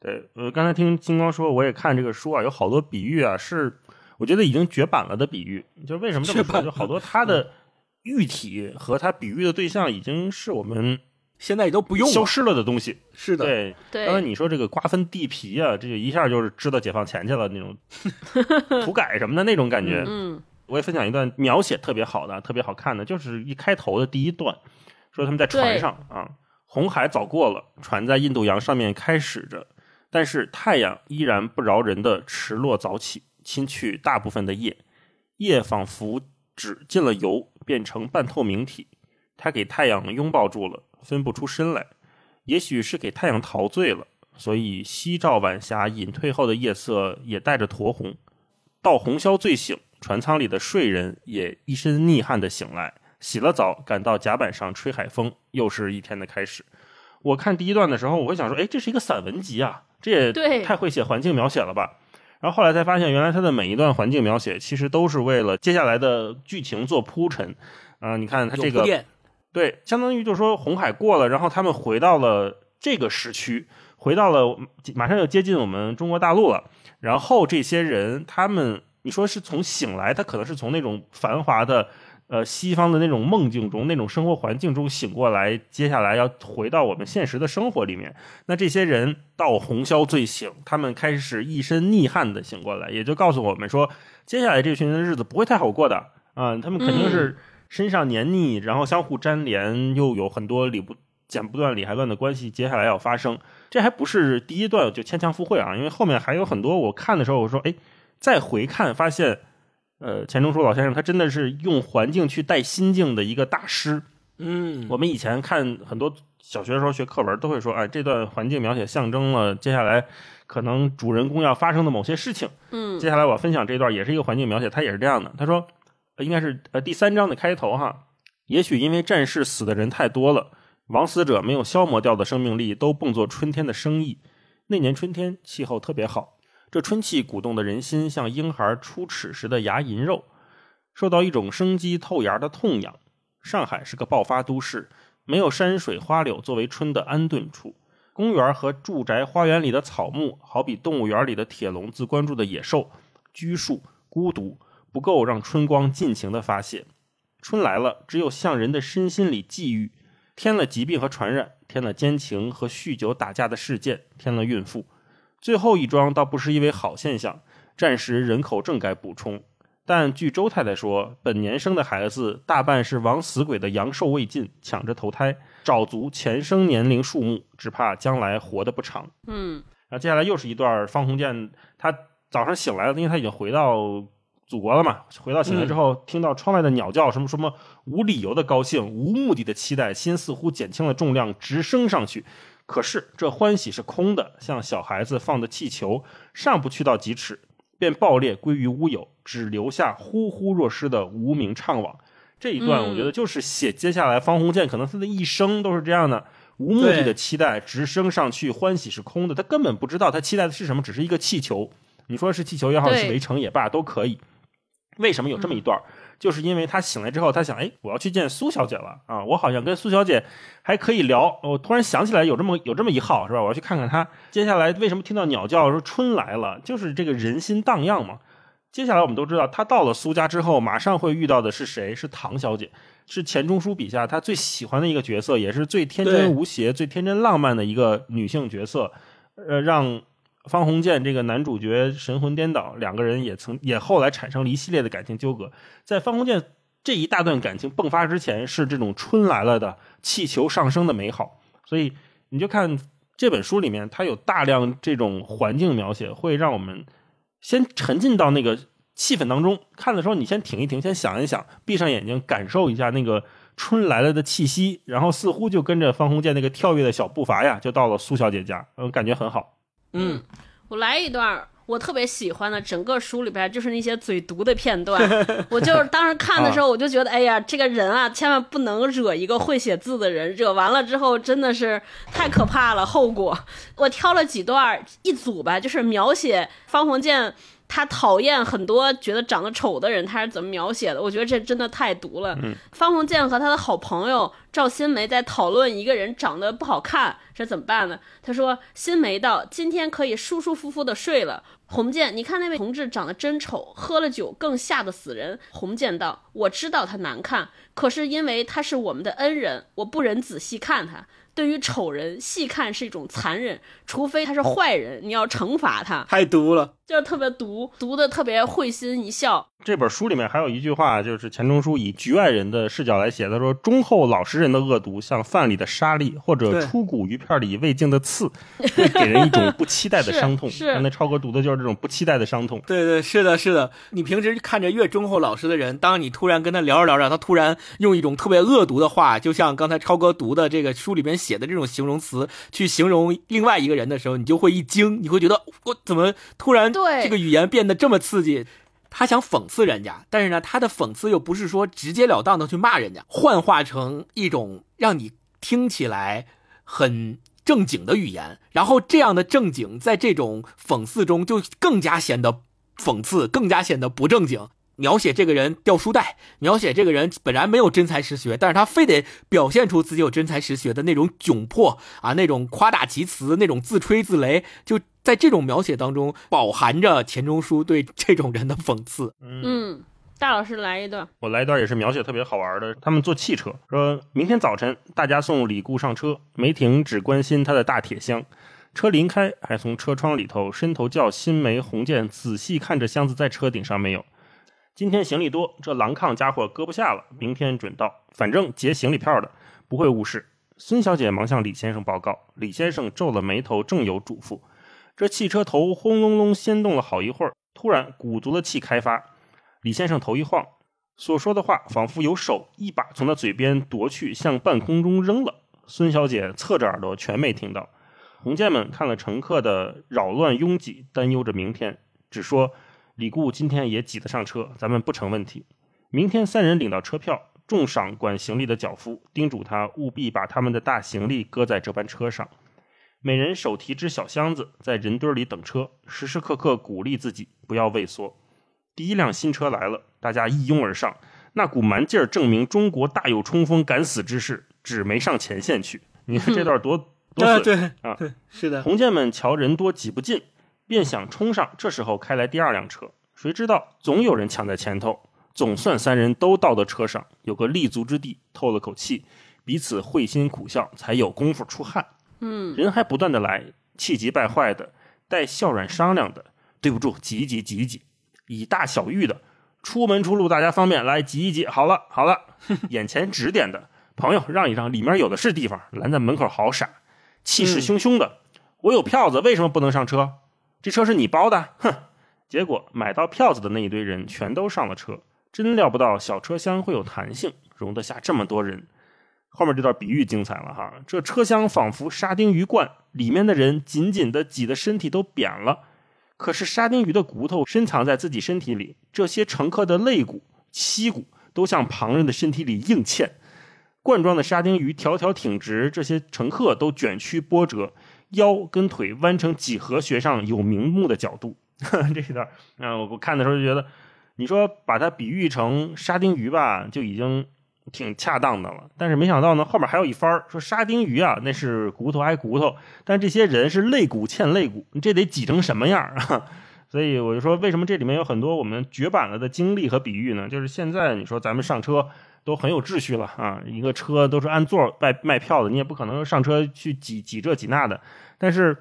对，[laughs] 呃，刚才听金光说，我也看这个书啊，有好多比喻啊，是我觉得已经绝版了的比喻。就是为什么这么说？就好多他的喻体和他比喻的对象已经是我们现在也都不用。消失了的东西。是的，对，对刚才你说这个瓜分地皮啊，这个一下就是知道解放前去了那种 [laughs] 土改什么的那种感觉。嗯我也分享一段描写特别好的、特别好看的，就是一开头的第一段，说他们在船上啊，红海早过了，船在印度洋上面开始着，但是太阳依然不饶人的迟落早起，侵去大部分的夜，夜仿佛只进了油，变成半透明体，它给太阳拥抱住了，分不出身来，也许是给太阳陶醉了，所以夕照晚霞隐退后的夜色也带着酡红。到红霄醉醒，船舱里的睡人也一身溺汗的醒来，洗了澡，赶到甲板上吹海风，又是一天的开始。我看第一段的时候，我会想说，哎，这是一个散文集啊，这也太会写环境描写了吧？然后后来才发现，原来他的每一段环境描写其实都是为了接下来的剧情做铺陈。啊、你看他这个对，相当于就是说红海过了，然后他们回到了这个时区，回到了马上要接近我们中国大陆了。然后这些人，他们你说是从醒来，他可能是从那种繁华的呃西方的那种梦境中、那种生活环境中醒过来，接下来要回到我们现实的生活里面。那这些人到红霄醉醒，他们开始一身逆汗的醒过来，也就告诉我们说，接下来这群人的日子不会太好过的啊、他们肯定是身上黏腻，然后相互粘连，又有很多理不剪不断理还乱的关系，接下来要发生。这还不是第一段就牵强附会啊，因为后面还有很多。我看的时候，我说，哎，再回看发现，呃，钱钟书老先生他真的是用环境去带心境的一个大师。嗯，我们以前看很多小学的时候学课文，都会说，哎，这段环境描写象征了接下来可能主人公要发生的某些事情。嗯接下来我要分享这段也是一个环境描写，他也是这样的。他说，呃应该是呃第三章的开头哈。也许因为战事死的人太多了，枉死者没有消磨掉的生命力都蹦作春天的生意。那年春天气候特别好，这春气鼓动的人心像婴孩出齿时的牙龈肉，受到一种生机透芽的痛痒。上海是个爆发都市，没有山水花柳作为春的安顿处。公园和住宅花园里的草木，好比动物园里的铁笼子关注的野兽，拘束、孤独，不够让春光尽情的发泄。春来了，只有向人的身心里际遇，添了疾病和传染，添了奸情和酗酒打架的事件，添了孕妇。最后一桩倒不是因为好现象，暂时人口正该补充。但据周太太说，本年生的孩子大半是枉死鬼的阳寿未尽，抢着投胎，找足前生年龄数目，只怕将来活得不长。嗯然后接下来又是一段方鸿渐，他早上醒来了，因为他已经回到祖国了嘛。回到醒来之后，听到窗外的鸟叫，什么什么无理由的高兴，无目的的期待，心似乎减轻了重量，直升上去。可是这欢喜是空的，像小孩子放的气球，上不去到几尺，便爆裂归于乌有，只留下呼呼若失的无名怅惘。这一段，嗯我觉得就是写接下来方鸿渐可能他的一生都是这样的，无目的的期待，直升上去，欢喜是空的。他根本不知道他期待的是什么，只是一个气球。你说是气球也好，是围城也罢，都可以。为什么有这么一段？就是因为他醒来之后，他想，哎，我要去见苏小姐了啊！我好像跟苏小姐还可以聊。我突然想起来有这么有这么一号，是吧？我要去看看她接下来为什么听到鸟叫说春来了，就是这个人心荡漾嘛。接下来我们都知道，他到了苏家之后，马上会遇到的是谁？是唐小姐，是钱钟书笔下他最喜欢的一个角色，也是最天真无邪、最天真浪漫的一个女性角色。呃，让方鸿渐这个男主角神魂颠倒，两个人也曾也后来产生了一系列的感情纠葛。在方鸿渐这一大段感情迸发之前，是这种春来了的气球上升的美好。所以你就看这本书里面，它有大量这种环境描写，会让我们先沉浸到那个气氛当中。看的时候，你先停一停，先想一想，闭上眼睛，感受一下那个春来了的气息，然后似乎就跟着方鸿渐那个跳跃的小步伐呀，就到了苏小姐家，嗯，感觉很好。嗯，我来一段我特别喜欢的，整个书里边就是那些嘴毒的片段。[laughs] 我就是当时看的时候，我就觉得，哎呀，这个人啊，千万不能惹一个会写字的人，惹完了之后真的是太可怕了，后果。我挑了几段一组吧，就是描写方鸿渐。他讨厌很多觉得长得丑的人，他是怎么描写的？我觉得这真的太毒了。方鸿渐和他的好朋友赵新梅在讨论一个人长得不好看，这怎么办呢？他说：“新梅道，今天可以舒舒服服的睡了。”洪建，你看那位同志长得真丑，喝了酒更吓得死人。洪建道：“我知道他难看，可是因为他是我们的恩人，我不忍仔细看他。”对于丑人细看是一种残忍，除非他是坏人，你要惩罚他。太毒了，就是特别毒，毒的特别会心一笑。这本书里面还有一句话，就是钱钟书以局外人的视角来写，他说：“忠厚老实人的恶毒，像饭里的沙粒，或者出骨鱼片里未净的刺，会给人一种不期待的 [laughs] 伤痛。”是，那超哥读的就是这种不期待的伤痛。对对，是的，是的。你平时看着越忠厚老实的人，当你突然跟他聊着聊着，他突然用一种特别恶毒的话，就像刚才超哥读的这个书里边写的这种形容词，去形容另外一个人的时候，你就会一惊，你会觉得我怎么突然这个语言变得这么刺激？他想讽刺人家，但是呢，他的讽刺又不是说直截了当的去骂人家，幻化成一种让你听起来很正经的语言，然后这样的正经在这种讽刺中就更加显得讽刺，更加显得不正经。描写这个人掉书袋，描写这个人本来没有真才实学，但是他非得表现出自己有真才实学的那种窘迫啊，那种夸大其词，那种自吹自擂，就在这种描写当中饱含着钱钟书对这种人的讽刺。嗯，大老师来一段，我来一段也是描写特别好玩的。他们坐汽车，说明天早晨大家送李固上车，梅婷只关心他的大铁箱。车临开，还从车窗里头伸头叫新梅、红建仔细看着箱子在车顶上没有。今天行李多，这狼炕家伙搁不下了，明天准到。反正结行李票的不会误事。孙小姐忙向李先生报告，李先生皱了眉头，正有嘱咐。这汽车头轰隆隆掀动了好一会儿，突然鼓足了气开发。李先生头一晃，所说的话仿佛有手一把从他嘴边夺去，向半空中扔了。孙小姐侧着耳朵全没听到。红箭们看了乘客的扰乱拥挤，担忧着明天，只说。李固今天也挤得上车，咱们不成问题。明天三人领到车票，重赏管行李的脚夫，叮嘱他务必把他们的大行李搁在这班车上。每人手提只小箱子，在人堆里等车，时时刻刻鼓励自己不要畏缩。第一辆新车来了，大家一拥而上，那股蛮劲儿证明中国大有冲锋敢死之势，只没上前线去。你看这段多 [laughs] 多损啊！对，是的。红箭们瞧人多挤不进。便想冲上，这时候开来第二辆车，谁知道总有人抢在前头。总算三人都到的车上，有个立足之地，透了口气，彼此会心苦笑，才有功夫出汗。嗯，人还不断的来，气急败坏的，带笑软商量的，对不住，挤一挤，挤一挤，以大小玉的，出门出路大家方便，来挤一挤，好了好了，[laughs] 眼前指点的朋友让一让，里面有的是地方，拦在门口好傻，气势汹汹的，我有票子，为什么不能上车？这车是你包的，哼！结果买到票子的那一堆人全都上了车，真料不到小车厢会有弹性，容得下这么多人。后面这段比喻精彩了哈，这车厢仿佛沙丁鱼罐，里面的人紧紧的挤得身体都扁了。可是沙丁鱼的骨头深藏在自己身体里，这些乘客的肋骨、膝骨都向旁人的身体里硬嵌。罐装的沙丁鱼条条挺直，这些乘客都卷曲波折。腰跟腿弯成几何学上有名目的角度，[laughs] 这一段啊，我我看的时候就觉得，你说把它比喻成沙丁鱼吧，就已经挺恰当的了。但是没想到呢，后面还有一番说沙丁鱼啊，那是骨头挨骨头，但这些人是肋骨嵌肋骨，你这得挤成什么样啊？[laughs] 所以我就说，为什么这里面有很多我们绝版了的经历和比喻呢？就是现在你说咱们上车。都很有秩序了啊！一个车都是按座卖卖票的，你也不可能上车去挤挤这挤那的。但是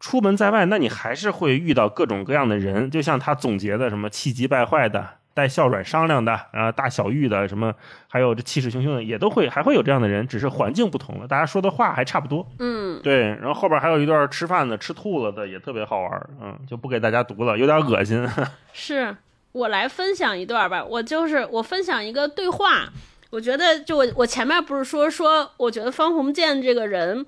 出门在外，那你还是会遇到各种各样的人，就像他总结的什么气急败坏的、带哮喘商量的啊、大小玉的什么，还有这气势汹汹的，也都会还会有这样的人，只是环境不同了，大家说的话还差不多。嗯，对。然后后边还有一段吃饭的，吃吐了的，也特别好玩。嗯，就不给大家读了，有点恶心。[laughs] 是。我来分享一段吧，我就是我分享一个对话，我觉得就我我前面不是说说，我觉得方鸿渐这个人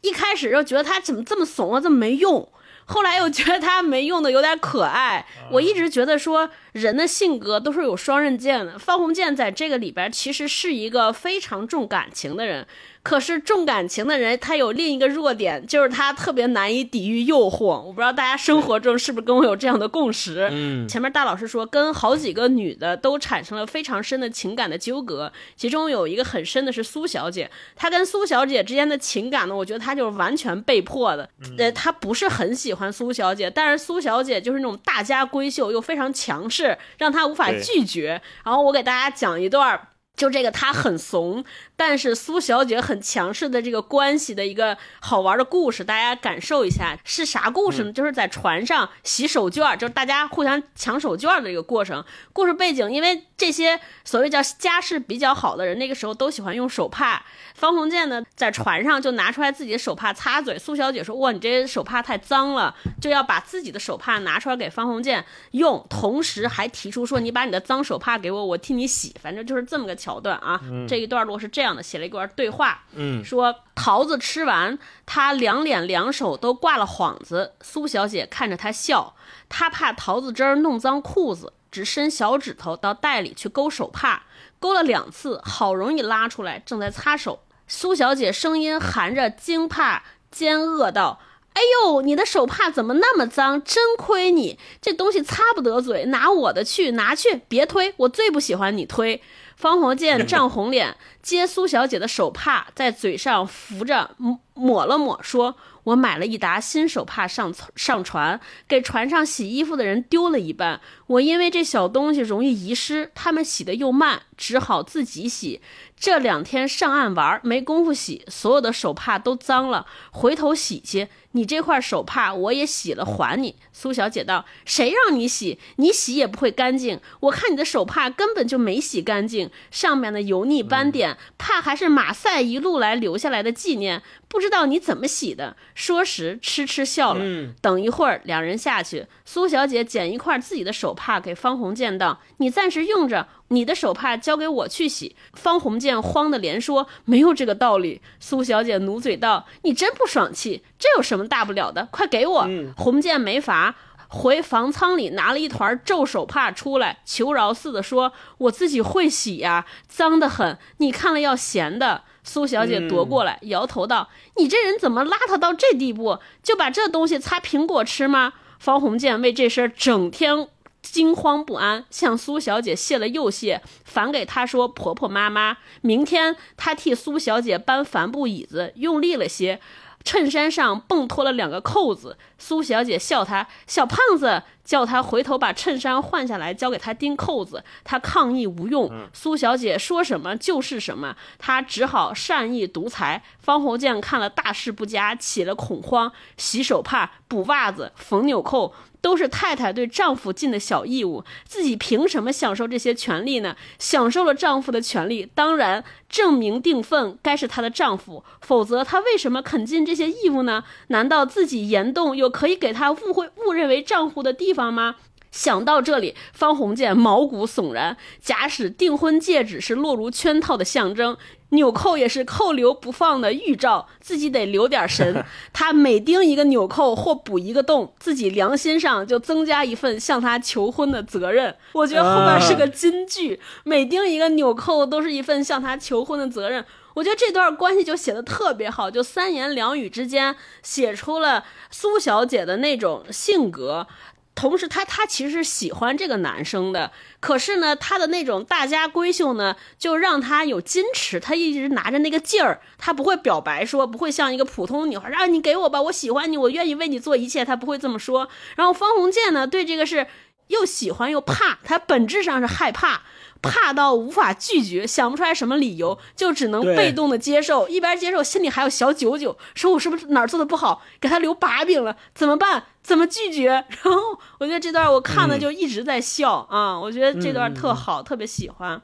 一开始就觉得他怎么这么怂啊，这么没用，后来又觉得他没用的有点可爱。我一直觉得说人的性格都是有双刃剑的。方鸿渐在这个里边其实是一个非常重感情的人。可是重感情的人，他有另一个弱点，就是他特别难以抵御诱惑。我不知道大家生活中是不是跟我有这样的共识？嗯，前面大老师说跟好几个女的都产生了非常深的情感的纠葛，其中有一个很深的是苏小姐。她跟苏小姐之间的情感呢，我觉得她就是完全被迫的。呃，她不是很喜欢苏小姐，但是苏小姐就是那种大家闺秀又非常强势，让她无法拒绝。然后我给大家讲一段。就这个，他很怂，但是苏小姐很强势的这个关系的一个好玩的故事，大家感受一下是啥故事呢？就是在船上洗手绢，就是大家互相抢手绢的一个过程。故事背景，因为这些所谓叫家世比较好的人，那个时候都喜欢用手帕。方鸿渐呢，在船上就拿出来自己的手帕擦嘴。苏小姐说：“哇，你这手帕太脏了。”就要把自己的手帕拿出来给方鸿渐用，同时还提出说：“你把你的脏手帕给我，我替你洗。”反正就是这么个桥。段啊，这一段落是这样的，写了一段对话，嗯，说桃子吃完，他两脸两手都挂了幌子。苏小姐看着他笑，他怕桃子汁儿弄脏裤子，只伸小指头到袋里去勾手帕，勾了两次，好容易拉出来，正在擦手。苏小姐声音含着惊怕，奸恶道：“哎呦，你的手帕怎么那么脏？真亏你，这东西擦不得嘴，拿我的去，拿去，别推，我最不喜欢你推。”方鸿渐 [laughs] 涨红脸，接苏小姐的手帕，在嘴上扶着抹了抹，说：“我买了一沓新手帕上上船，给船上洗衣服的人丢了一半。我因为这小东西容易遗失，他们洗的又慢，只好自己洗。这两天上岸玩，没工夫洗，所有的手帕都脏了，回头洗去。”你这块手帕我也洗了，还你。苏小姐道：“谁让你洗？你洗也不会干净。我看你的手帕根本就没洗干净，上面的油腻斑点，怕还是马赛一路来留下来的纪念。不知道你怎么洗的。”说时，痴痴笑了。等一会儿，两人下去，苏小姐捡一块自己的手帕给方鸿渐道：“你暂时用着。”你的手帕交给我去洗。方鸿渐慌的连说：“没有这个道理。”苏小姐努嘴道：“你真不爽气，这有什么大不了的？快给我！”鸿渐没法，回房舱里拿了一团皱手帕出来，求饶似的说：“我自己会洗呀，脏得很，你看了要嫌的。”苏小姐夺过来，摇头道：“你这人怎么邋遢到这地步？就把这东西擦苹果吃吗？”方鸿渐为这事儿整天。惊慌不安，向苏小姐谢了又谢，反给她说：“婆婆妈妈，明天她替苏小姐搬帆布椅子，用力了些，衬衫上蹦脱了两个扣子。”苏小姐笑他：“小胖子。”叫他回头把衬衫换下来，交给他钉扣子。他抗议无用，苏小姐说什么就是什么，他只好善意独裁。方鸿渐看了大事不佳，起了恐慌。洗手帕、补袜子、缝纽扣，都是太太对丈夫尽的小义务，自己凭什么享受这些权利呢？享受了丈夫的权利，当然证明定分该是她的丈夫，否则她为什么肯尽这些义务呢？难道自己言动有可以给她误会、误认为丈夫的地方？吗？想到这里，方鸿渐毛骨悚然。假使订婚戒指是落入圈套的象征，纽扣也是扣留不放的预兆，自己得留点神。[laughs] 他每钉一个纽扣或补一个洞，自己良心上就增加一份向他求婚的责任。我觉得后面是个金句，每钉一个纽扣都是一份向他求婚的责任。我觉得这段关系就写的特别好，就三言两语之间写出了苏小姐的那种性格。同时，她她其实是喜欢这个男生的，可是呢，她的那种大家闺秀呢，就让她有矜持，她一直拿着那个劲儿，她不会表白，说不会像一个普通女孩，啊，你给我吧，我喜欢你，我愿意为你做一切，她不会这么说。然后方鸿渐呢，对这个是又喜欢又怕，他本质上是害怕。[laughs] 怕到无法拒绝，想不出来什么理由，就只能被动的接受。一边接受，心里还有小九九，说我是不是哪儿做的不好，给他留把柄了？怎么办？怎么拒绝？然后我觉得这段我看了就一直在笑啊！我觉得这段特好，特别喜欢。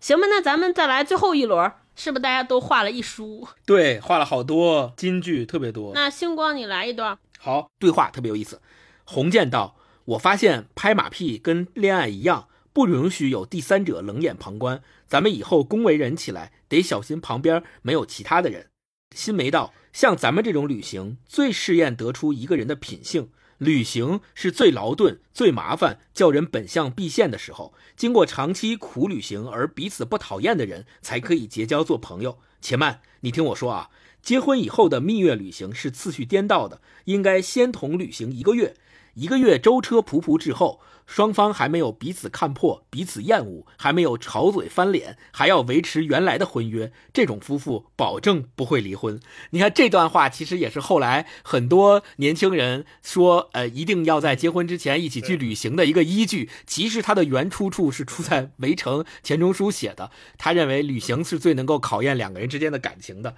行吧，那咱们再来最后一轮，是不是大家都画了一书？对，画了好多金句，特别多。那星光，你来一段。好，对话特别有意思。红剑道：“我发现拍马屁跟恋爱一样。”不允许有第三者冷眼旁观，咱们以后恭维人起来得小心旁边没有其他的人。新梅道：“像咱们这种旅行，最试验得出一个人的品性。旅行是最劳顿、最麻烦、叫人本相毕现的时候。经过长期苦旅行而彼此不讨厌的人，才可以结交做朋友。且慢，你听我说啊，结婚以后的蜜月旅行是次序颠倒的，应该先同旅行一个月，一个月舟车仆仆之后。双方还没有彼此看破、彼此厌恶，还没有吵嘴翻脸，还要维持原来的婚约，这种夫妇保证不会离婚。你看这段话，其实也是后来很多年轻人说，呃，一定要在结婚之前一起去旅行的一个依据。其实它的原出处是出在《围城》钱钟书写的，他认为旅行是最能够考验两个人之间的感情的。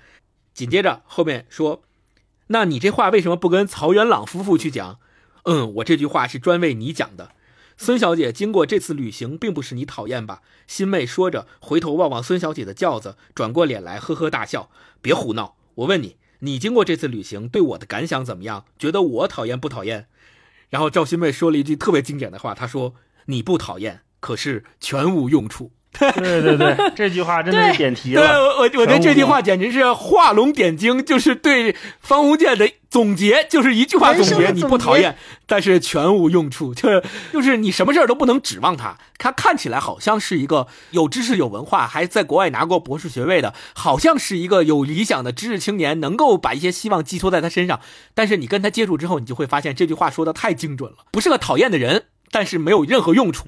紧接着后面说，那你这话为什么不跟曹元朗夫妇去讲？嗯，我这句话是专为你讲的。孙小姐经过这次旅行，并不是你讨厌吧？新妹说着，回头望望孙小姐的轿子，转过脸来呵呵大笑。别胡闹！我问你，你经过这次旅行，对我的感想怎么样？觉得我讨厌不讨厌？然后赵新妹说了一句特别经典的话，她说：“你不讨厌，可是全无用处。” [laughs] 对对对，这句话真的是点题了。对，我我觉得这句话简直是画龙点睛，就是对方鸿渐的总结，就是一句话总结。你不讨厌，但是全无用处，就是就是你什么事儿都不能指望他。他看起来好像是一个有知识、有文化，还在国外拿过博士学位的，好像是一个有理想的知识青年，能够把一些希望寄托在他身上。但是你跟他接触之后，你就会发现这句话说的太精准了，不是个讨厌的人。但是没有任何用处，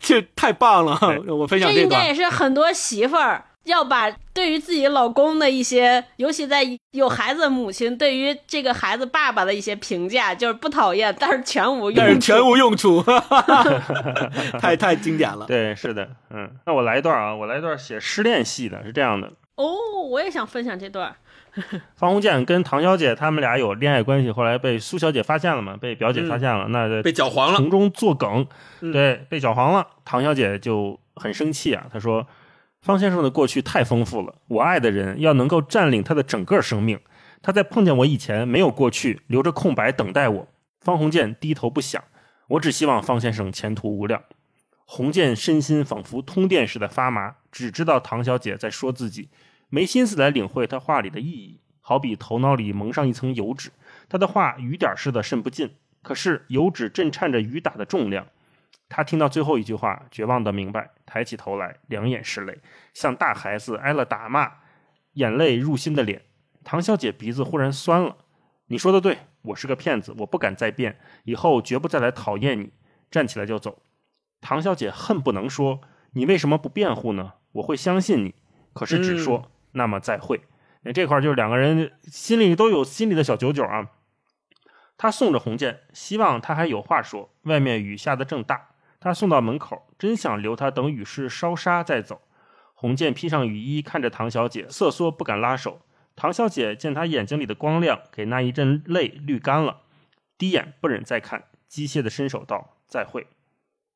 这太棒了！我分享这个，这应该也是很多媳妇儿要把对于自己老公的一些，尤其在有孩子的母亲对于这个孩子爸爸的一些评价，就是不讨厌，但是全无用，但是全无用处，[laughs] 太太经典了。对，是的，嗯，那我来一段啊，我来一段写失恋戏的，是这样的。哦，我也想分享这段。[laughs] 方鸿渐跟唐小姐他们俩有恋爱关系，后来被苏小姐发现了嘛，被表姐发现了，那被搅黄了，从中作梗，对，被搅黄了。唐小姐就很生气啊，她说：“方先生的过去太丰富了，我爱的人要能够占领他的整个生命。他在碰见我以前没有过去，留着空白等待我。”方鸿渐低头不想，我只希望方先生前途无量。鸿渐身心仿佛通电似的发麻，只知道唐小姐在说自己。没心思来领会他话里的意义，好比头脑里蒙上一层油纸，他的话雨点似的渗不进。可是油纸震颤着雨打的重量，他听到最后一句话，绝望的明白，抬起头来，两眼是泪，像大孩子挨了打骂，眼泪入心的脸。唐小姐鼻子忽然酸了。你说的对，我是个骗子，我不敢再变，以后绝不再来讨厌你。站起来就走。唐小姐恨不能说：“你为什么不辩护呢？我会相信你。”可是只说。那么再会，那这块就是两个人心里都有心里的小九九啊。他送着红剑，希望他还有话说。外面雨下的正大，他送到门口，真想留他等雨势稍沙再走。红剑披上雨衣，看着唐小姐，瑟缩不敢拉手。唐小姐见他眼睛里的光亮，给那一阵泪滤干了，低眼不忍再看，机械的伸手道：“再会。”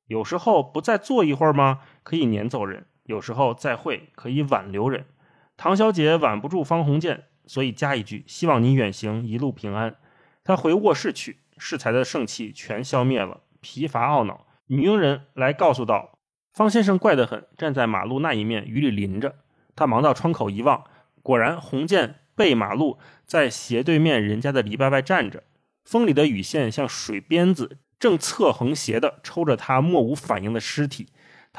有时候不再坐一会儿吗？可以撵走人；有时候再会，可以挽留人。唐小姐挽不住方鸿渐，所以加一句：“希望你远行一路平安。”他回卧室去，适才的盛气全消灭了，疲乏懊恼。女佣人来告诉道：“方先生怪得很，站在马路那一面，雨里淋着。”他忙到窗口一望，果然鸿渐背马路，在斜对面人家的篱笆外站着，风里的雨线像水鞭子，正侧横斜的抽着他莫无反应的尸体。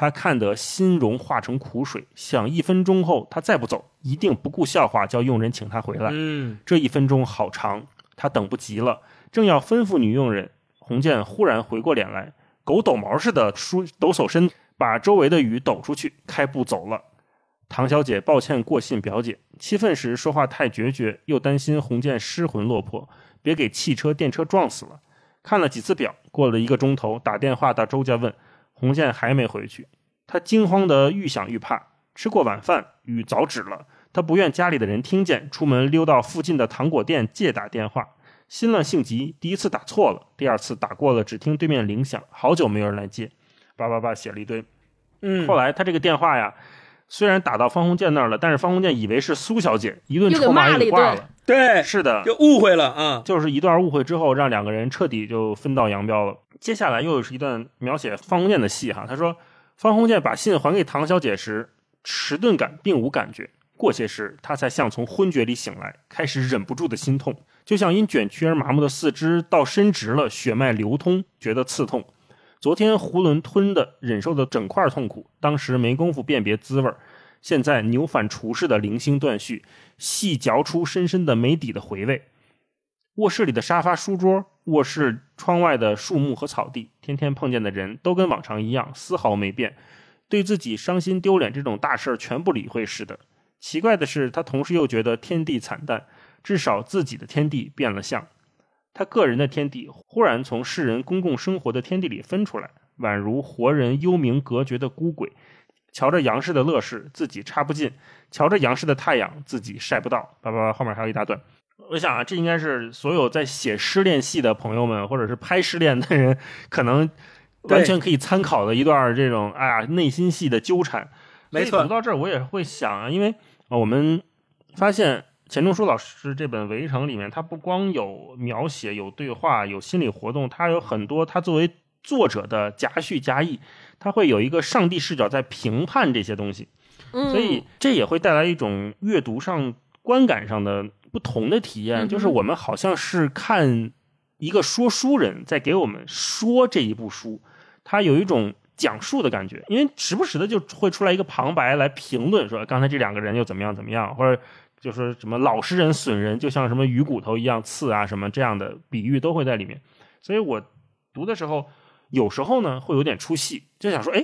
他看得心容化成苦水，想一分钟后他再不走，一定不顾笑话叫佣人请他回来。嗯，这一分钟好长，他等不及了，正要吩咐女佣人，洪建忽然回过脸来，狗抖毛似的梳抖擞身，把周围的雨抖出去，开步走了。唐小姐抱歉过信表姐，气愤时说话太决绝，又担心洪建失魂落魄，别给汽车电车撞死了。看了几次表，过了一个钟头，打电话到周家问。洪建还没回去，他惊慌的愈想愈怕。吃过晚饭，雨早止了，他不愿家里的人听见，出门溜到附近的糖果店借打电话。心乱性急，第一次打错了，第二次打过了，只听对面铃响，好久没有人来接，叭叭叭写了一堆。嗯，后来他这个电话呀，虽然打到方鸿渐那儿了，但是方鸿渐以为是苏小姐，一顿臭骂又挂了。对，是的，就误会了啊，就是一段误会之后，让两个人彻底就分道扬镳了。接下来又是一段描写方鸿渐的戏哈。他说，方鸿渐把信还给唐小姐时，迟钝感并无感觉，过些时，他才像从昏厥里醒来，开始忍不住的心痛，就像因卷曲而麻木的四肢到伸直了，血脉流通，觉得刺痛。昨天囫囵吞的忍受的整块痛苦，当时没工夫辨别滋味现在牛反刍似的零星断续，细嚼出深深的没底的回味。卧室里的沙发、书桌，卧室窗外的树木和草地，天天碰见的人都跟往常一样，丝毫没变，对自己伤心丢脸这种大事儿全不理会似的。奇怪的是，他同时又觉得天地惨淡，至少自己的天地变了相。他个人的天地忽然从世人公共生活的天地里分出来，宛如活人幽冥隔绝的孤鬼。瞧着杨氏的乐事，自己插不进；瞧着杨氏的太阳，自己晒不到。叭叭叭，后面还有一大段。我想啊，这应该是所有在写失恋戏的朋友们，或者是拍失恋的人，可能完全可以参考的一段这种哎呀内心戏的纠缠。没错，读到这儿我也会想啊，因为我们发现钱钟书老师这本《围城》里面，他不光有描写、有对话、有心理活动，他有很多他作为作者的夹叙夹议，他会有一个上帝视角在评判这些东西，所以这也会带来一种阅读上观感上的。不同的体验，就是我们好像是看一个说书人在给我们说这一部书，他有一种讲述的感觉，因为时不时的就会出来一个旁白来评论说刚才这两个人又怎么样怎么样，或者就说什么老实人损人，就像什么鱼骨头一样刺啊什么这样的比喻都会在里面，所以我读的时候有时候呢会有点出戏，就想说哎。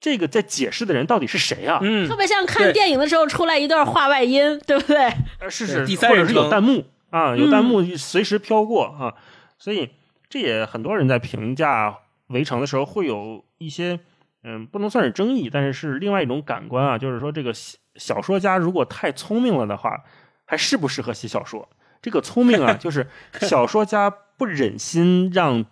这个在解释的人到底是谁啊？嗯，特别像看电影的时候出来一段话外音，对不对？呃，是是，第三人是有弹幕啊，有弹幕随时飘过啊，所以这也很多人在评价《围城》的时候会有一些嗯，不能算是争议，但是是另外一种感官啊，就是说这个小说家如果太聪明了的话，还适不适合写小说？这个聪明啊，[laughs] 就是小说家不忍心让。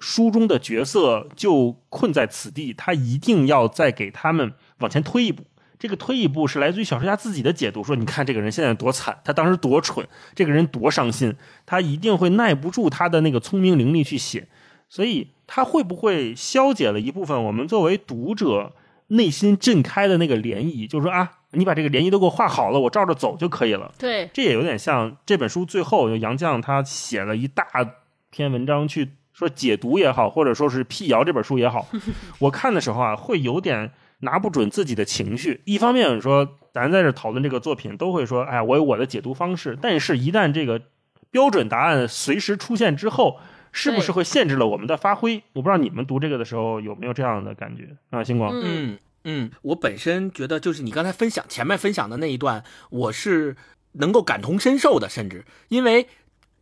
书中的角色就困在此地，他一定要再给他们往前推一步。这个推一步是来自于小说家自己的解读，说你看这个人现在多惨，他当时多蠢，这个人多伤心，他一定会耐不住他的那个聪明伶俐去写。所以他会不会消解了一部分我们作为读者内心震开的那个涟漪？就是说啊，你把这个涟漪都给我画好了，我照着走就可以了。对，这也有点像这本书最后杨绛他写了一大篇文章去。说解读也好，或者说是辟谣这本书也好，[laughs] 我看的时候啊，会有点拿不准自己的情绪。一方面说，咱在这讨论这个作品，都会说，哎，我有我的解读方式。但是，一旦这个标准答案随时出现之后，是不是会限制了我们的发挥？我不知道你们读这个的时候有没有这样的感觉啊？星光，嗯嗯，我本身觉得，就是你刚才分享前面分享的那一段，我是能够感同身受的，甚至因为。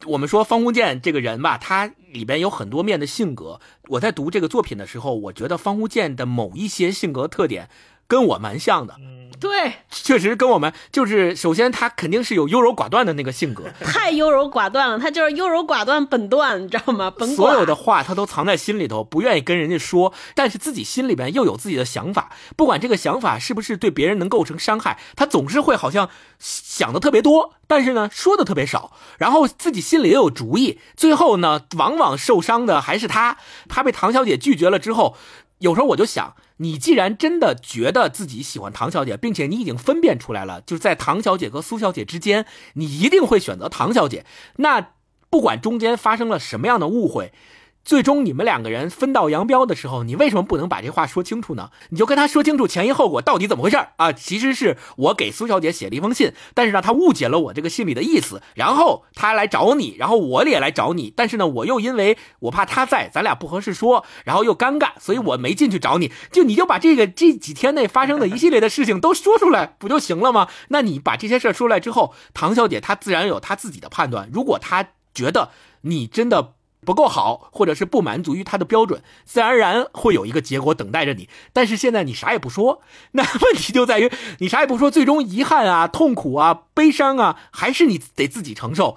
我们说方鸿渐这个人吧，他里边有很多面的性格。我在读这个作品的时候，我觉得方鸿渐的某一些性格特点。跟我蛮像的，对，确实跟我们就是，首先他肯定是有优柔寡断的那个性格，太优柔寡断了，他就是优柔寡断本断，你知道吗？本所有的话他都藏在心里头，不愿意跟人家说，但是自己心里边又有自己的想法，不管这个想法是不是对别人能构成伤害，他总是会好像想的特别多，但是呢说的特别少，然后自己心里也有主意，最后呢往往受伤的还是他，他被唐小姐拒绝了之后。有时候我就想，你既然真的觉得自己喜欢唐小姐，并且你已经分辨出来了，就是在唐小姐和苏小姐之间，你一定会选择唐小姐。那不管中间发生了什么样的误会。最终你们两个人分道扬镳的时候，你为什么不能把这话说清楚呢？你就跟他说清楚前因后果到底怎么回事啊？其实是我给苏小姐写了一封信，但是呢，她误解了我这个信里的意思，然后她来找你，然后我也来找你，但是呢，我又因为我怕她在，咱俩不合适说，然后又尴尬，所以我没进去找你。就你就把这个这几天内发生的一系列的事情都说出来，不就行了吗？那你把这些事儿说出来之后，唐小姐她自然有她自己的判断。如果她觉得你真的。不够好，或者是不满足于他的标准，自然而然会有一个结果等待着你。但是现在你啥也不说，那问题就在于你啥也不说，最终遗憾啊、痛苦啊、悲伤啊，还是你得自己承受。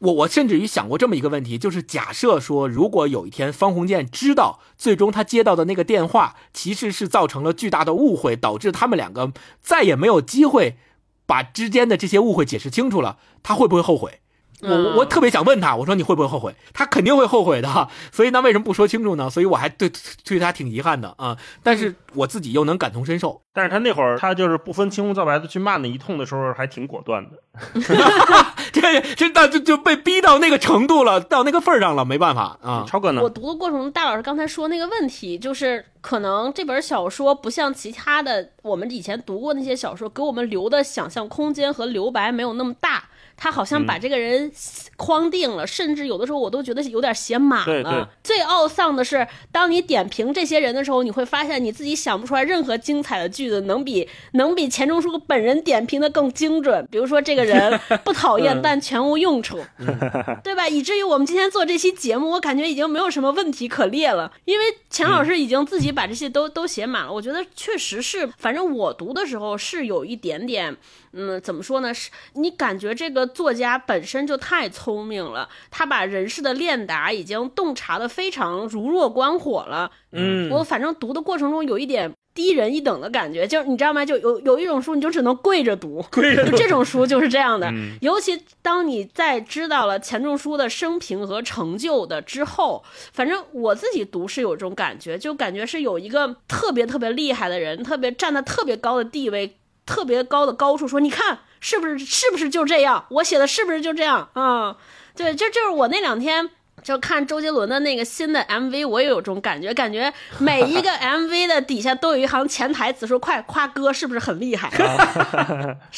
我我甚至于想过这么一个问题，就是假设说，如果有一天方鸿渐知道，最终他接到的那个电话其实是造成了巨大的误会，导致他们两个再也没有机会把之间的这些误会解释清楚了，他会不会后悔？我我特别想问他，我说你会不会后悔？他肯定会后悔的，所以那为什么不说清楚呢？所以我还对对他挺遗憾的啊。但是我自己又能感同身受。但是他那会儿他就是不分青红皂白的去骂那一通的时候，还挺果断的。[laughs] 这这那就就被逼到那个程度了，到那个份儿上了，没办法啊。超哥呢？我读的过程中，大老师刚才说那个问题，就是可能这本小说不像其他的我们以前读过那些小说，给我们留的想象空间和留白没有那么大。他好像把这个人框定了，甚至有的时候我都觉得有点写满了。最懊丧的是，当你点评这些人的时候，你会发现你自己想不出来任何精彩的句子能比能比钱钟书本人点评的更精准。比如说，这个人 [laughs] 不讨厌，但全无用处，[laughs] 对吧？以至于我们今天做这期节目，我感觉已经没有什么问题可列了，因为钱老师已经自己把这些都都写满了。我觉得确实是，反正我读的时候是有一点点。嗯，怎么说呢？是你感觉这个作家本身就太聪明了，他把人世的练达已经洞察的非常如若观火了。嗯，我反正读的过程中有一点低人一等的感觉，就是你知道吗？就有有一种书你就只能跪着读，[laughs] 跪着读这种书就是这样的。尤其当你在知道了钱钟书的生平和成就的之后，反正我自己读是有这种感觉，就感觉是有一个特别特别厉害的人，特别站在特别高的地位。特别高的高处，说你看是不是是不是就这样？我写的是不是就这样啊？对，这就是我那两天就看周杰伦的那个新的 MV，我也有这种感觉，感觉每一个 [laughs] MV 的底下都有一行潜台词，说快夸哥是不是很厉害？[laughs]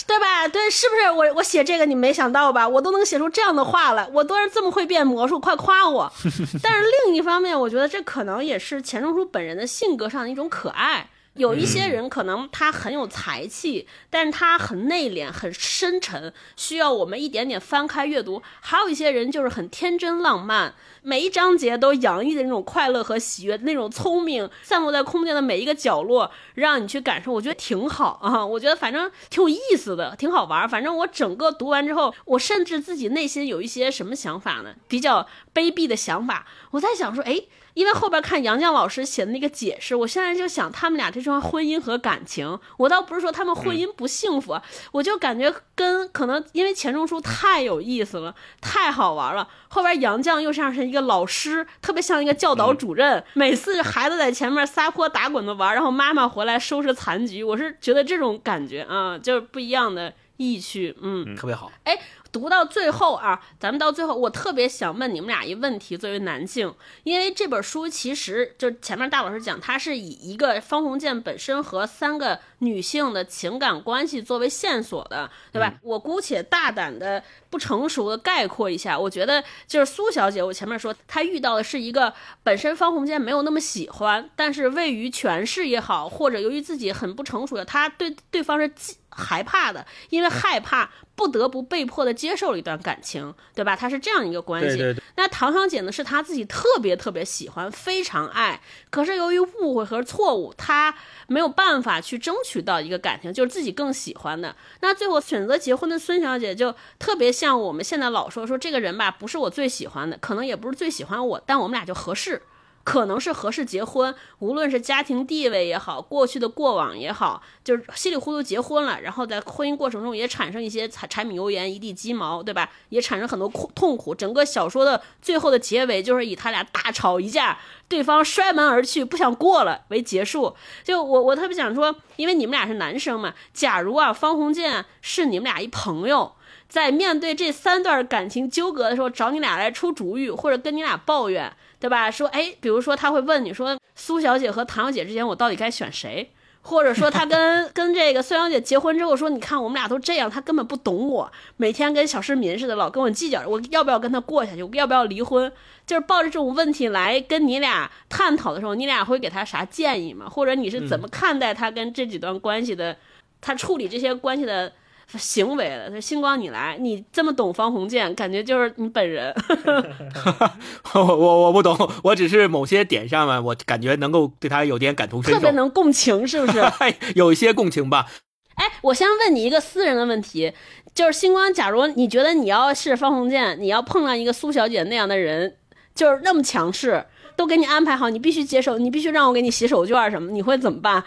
对吧？对，是不是我我写这个你没想到吧？我都能写出这样的话来，我都是这么会变魔术，快夸我！[laughs] 但是另一方面，我觉得这可能也是钱钟书本人的性格上的一种可爱。有一些人可能他很有才气，但是他很内敛、很深沉，需要我们一点点翻开阅读。还有一些人就是很天真浪漫，每一章节都洋溢的那种快乐和喜悦，那种聪明散落在空间的每一个角落，让你去感受。我觉得挺好啊，我觉得反正挺有意思的，挺好玩。反正我整个读完之后，我甚至自己内心有一些什么想法呢？比较卑鄙的想法。我在想说，哎。因为后边看杨绛老师写的那个解释，我现在就想他们俩这桩婚姻和感情，我倒不是说他们婚姻不幸福，我就感觉跟可能因为钱钟书太有意思了，太好玩了。后边杨绛又像是一个老师，特别像一个教导主任，每次孩子在前面撒泼打滚的玩，然后妈妈回来收拾残局，我是觉得这种感觉啊，就是不一样的意趣，嗯，特别好。哎。读到最后啊，咱们到最后，我特别想问你们俩一问题，作为男性，因为这本书其实就前面大老师讲，它是以一个方鸿渐本身和三个女性的情感关系作为线索的，对吧？我姑且大胆的、不成熟的概括一下，我觉得就是苏小姐，我前面说她遇到的是一个本身方鸿渐没有那么喜欢，但是位于权势也好，或者由于自己很不成熟的，她对对方是害怕的，因为害怕。不得不被迫的接受了一段感情，对吧？他是这样一个关系。那唐小姐呢？是她自己特别特别喜欢，非常爱。可是由于误会和错误，她没有办法去争取到一个感情，就是自己更喜欢的。那最后选择结婚的孙小姐就特别像我们现在老说说这个人吧，不是我最喜欢的，可能也不是最喜欢我，但我们俩就合适。可能是合适结婚，无论是家庭地位也好，过去的过往也好，就是稀里糊涂结婚了，然后在婚姻过程中也产生一些柴柴米油盐一地鸡毛，对吧？也产生很多苦痛苦。整个小说的最后的结尾就是以他俩大吵一架，对方摔门而去，不想过了为结束。就我我特别想说，因为你们俩是男生嘛，假如啊方鸿渐是你们俩一朋友，在面对这三段感情纠葛的时候，找你俩来出主意，或者跟你俩抱怨。对吧？说哎，比如说他会问你说，苏小姐和唐小姐之间，我到底该选谁？或者说他跟 [laughs] 跟这个孙小姐结婚之后，说你看我们俩都这样，他根本不懂我，每天跟小市民似的，老跟我计较，我要不要跟他过下去？我要不要离婚？就是抱着这种问题来跟你俩探讨的时候，你俩会给他啥建议吗？或者你是怎么看待他跟这几段关系的？他处理这些关系的？行为了，他星光你来，你这么懂方鸿渐，感觉就是你本人。[laughs] [laughs] 我我我不懂，我只是某些点上面，我感觉能够对他有点感同身受，特别能共情，是不是？[laughs] 有一些共情吧。哎，我先问你一个私人的问题，就是星光，假如你觉得你要是方鸿渐，你要碰上一个苏小姐那样的人，就是那么强势，都给你安排好，你必须接受，你必须让我给你洗手绢什么，你会怎么办？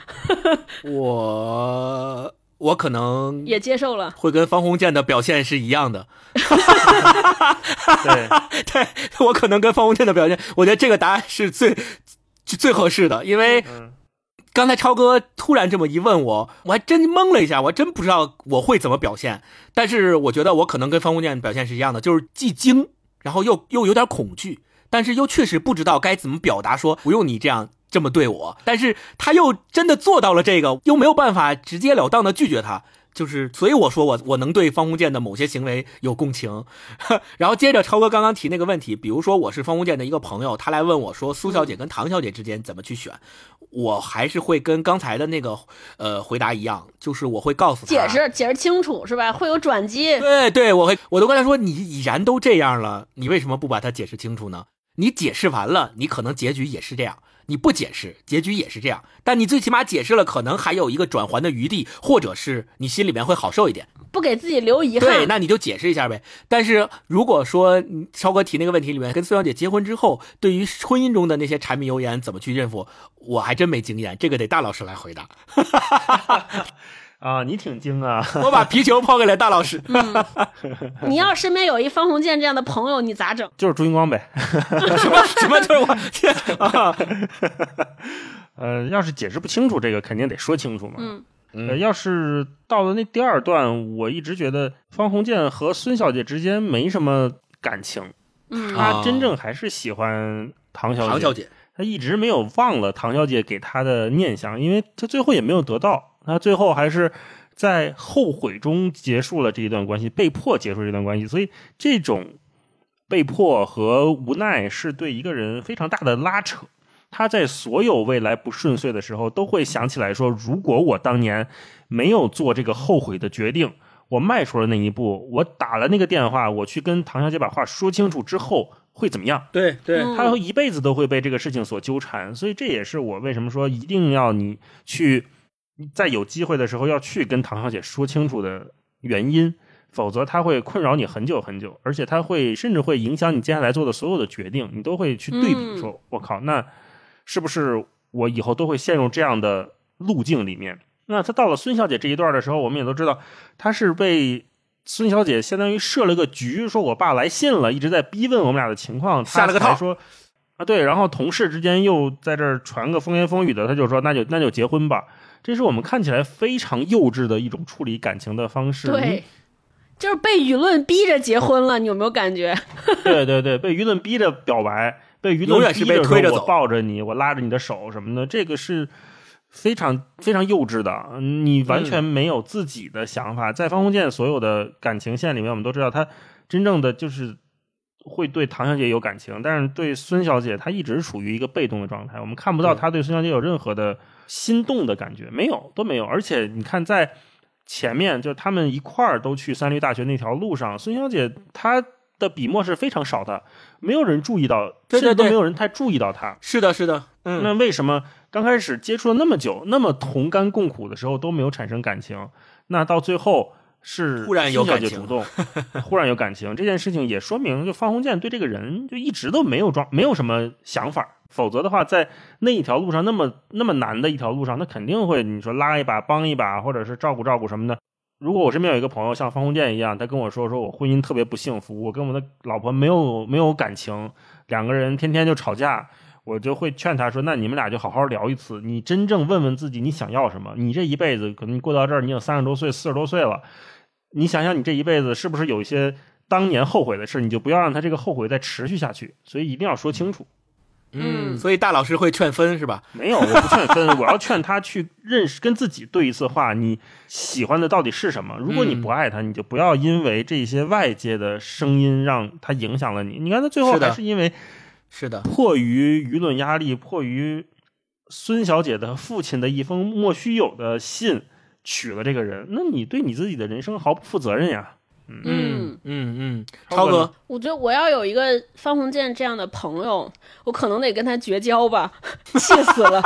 我。我可能也接受了，会跟方鸿渐的表现是一样的。[laughs] 对，对我可能跟方鸿渐的表现，我觉得这个答案是最最合适的，因为嗯刚才超哥突然这么一问我，我还真懵了一下，我还真不知道我会怎么表现。但是我觉得我可能跟方鸿渐表现是一样的，就是既惊，然后又又有点恐惧，但是又确实不知道该怎么表达，说不用你这样这么对我。但是他又真的做到了这个，又没有办法直截了当的拒绝他。就是，所以我说我我能对方鸿渐的某些行为有共情，然后接着超哥刚刚提那个问题，比如说我是方鸿渐的一个朋友，他来问我说苏小姐跟唐小姐之间怎么去选，我还是会跟刚才的那个呃回答一样，就是我会告诉他解释解释清楚是吧？会有转机。对对，我会我都跟他说，你已然都这样了，你为什么不把它解释清楚呢？你解释完了，你可能结局也是这样；你不解释，结局也是这样。但你最起码解释了，可能还有一个转圜的余地，或者是你心里面会好受一点。不给自己留遗憾。对，那你就解释一下呗。但是如果说嗯超哥提那个问题里面，跟苏小姐结婚之后，对于婚姻中的那些柴米油盐怎么去应付，我还真没经验，这个得大老师来回答。[laughs] 啊，你挺精啊，[laughs] 我把皮球抛给了大老师。[laughs] 你要身边有一方鸿渐这样的朋友，你咋整？就是朱云光呗。[laughs] 什么什么就是我啊？呃，要是解释不清楚这个，肯定得说清楚嘛。嗯呃，要是到了那第二段，我一直觉得方鸿渐和孙小姐之间没什么感情，他真正还是喜欢唐小姐。唐小姐，他一直没有忘了唐小姐给他的念想，因为他最后也没有得到，他最后还是在后悔中结束了这一段关系，被迫结束这段关系。所以这种被迫和无奈是对一个人非常大的拉扯。他在所有未来不顺遂的时候，都会想起来说：如果我当年没有做这个后悔的决定，我迈出了那一步，我打了那个电话，我去跟唐小姐把话说清楚之后会怎么样？对对嗯他一辈子都会被这个事情所纠缠，所以这也是我为什么说一定要你去在有机会的时候要去跟唐小姐说清楚的原因，否则她会困扰你很久很久，而且她会甚至会影响你接下来做的所有的决定，你都会去对比嗯说，我靠，那是不是我以后都会陷入这样的路径里面？那他到了孙小姐这一段的时候，我们也都知道，他是被孙小姐相当于设了个局，说我爸来信了，一直在逼问我们俩的情况，下了个套说啊，对，然后同事之间又在这儿传个风言风语的，他就说那就那就结婚吧。这是我们看起来非常幼稚的一种处理感情的方式。对，就是被舆论逼着结婚了，你有没有感觉？对对对，被舆论逼着表白，被舆论永远是被逼着推着走我抱着你，我拉着你的手什么的，这个是非常非常幼稚的。嗯你完全没有自己的想法。在方鸿渐所有的感情线里面，我们都知道他真正的就是会对唐小姐有感情，但是对孙小姐，她一直处于一个被动的状态。我们看不到对他对孙小姐有任何的心动的感觉，没有，都没有。而且你看，在前面就他们一块儿都去三律大学那条路上，孙小姐她的笔墨是非常少的，没有人注意到，甚至都没有人太注意到她。是的，是的，嗯，那为什么刚开始接触了那么久，那么同甘共苦的时候都没有产生感情？那到最后是忽然有感情主动，[laughs] 忽然有感情，这件事情也说明，就方鸿渐对这个人就一直都没有装，没有什么想法。否则的话，在那一条路上那么那么难的一条路上，他肯定会你说拉一把、帮一把，或者是照顾照顾什么的。如果我身边有一个朋友像方鸿渐一样，他跟我说说我婚姻特别不幸福，我跟我的老婆没有没有感情，两个人天天就吵架，我就会劝他说：“那你们俩就好好聊一次，你真正问问自己你想要什么。你这一辈子可能过到这儿，你有三十多岁、四十多岁了，你想想你这一辈子是不是有一些当年后悔的事，你就不要让他这个后悔再持续下去。所以一定要说清楚。嗯所以大老师会劝分是吧？没有，我不劝分，[laughs] 我要劝他去认识，跟自己对一次话，你喜欢的到底是什么？如果你不爱他，你就不要因为这些外界的声音让他影响了你。你看他最后还是因为是的，迫于舆论压力，迫于孙小姐的父亲的一封莫须有的信娶了这个人，那你对你自己的人生毫不负责任呀。嗯。嗯。嗯，超哥我觉得我要有一个方鸿渐这样的朋友，我可能得跟他绝交吧，[laughs] 气死了，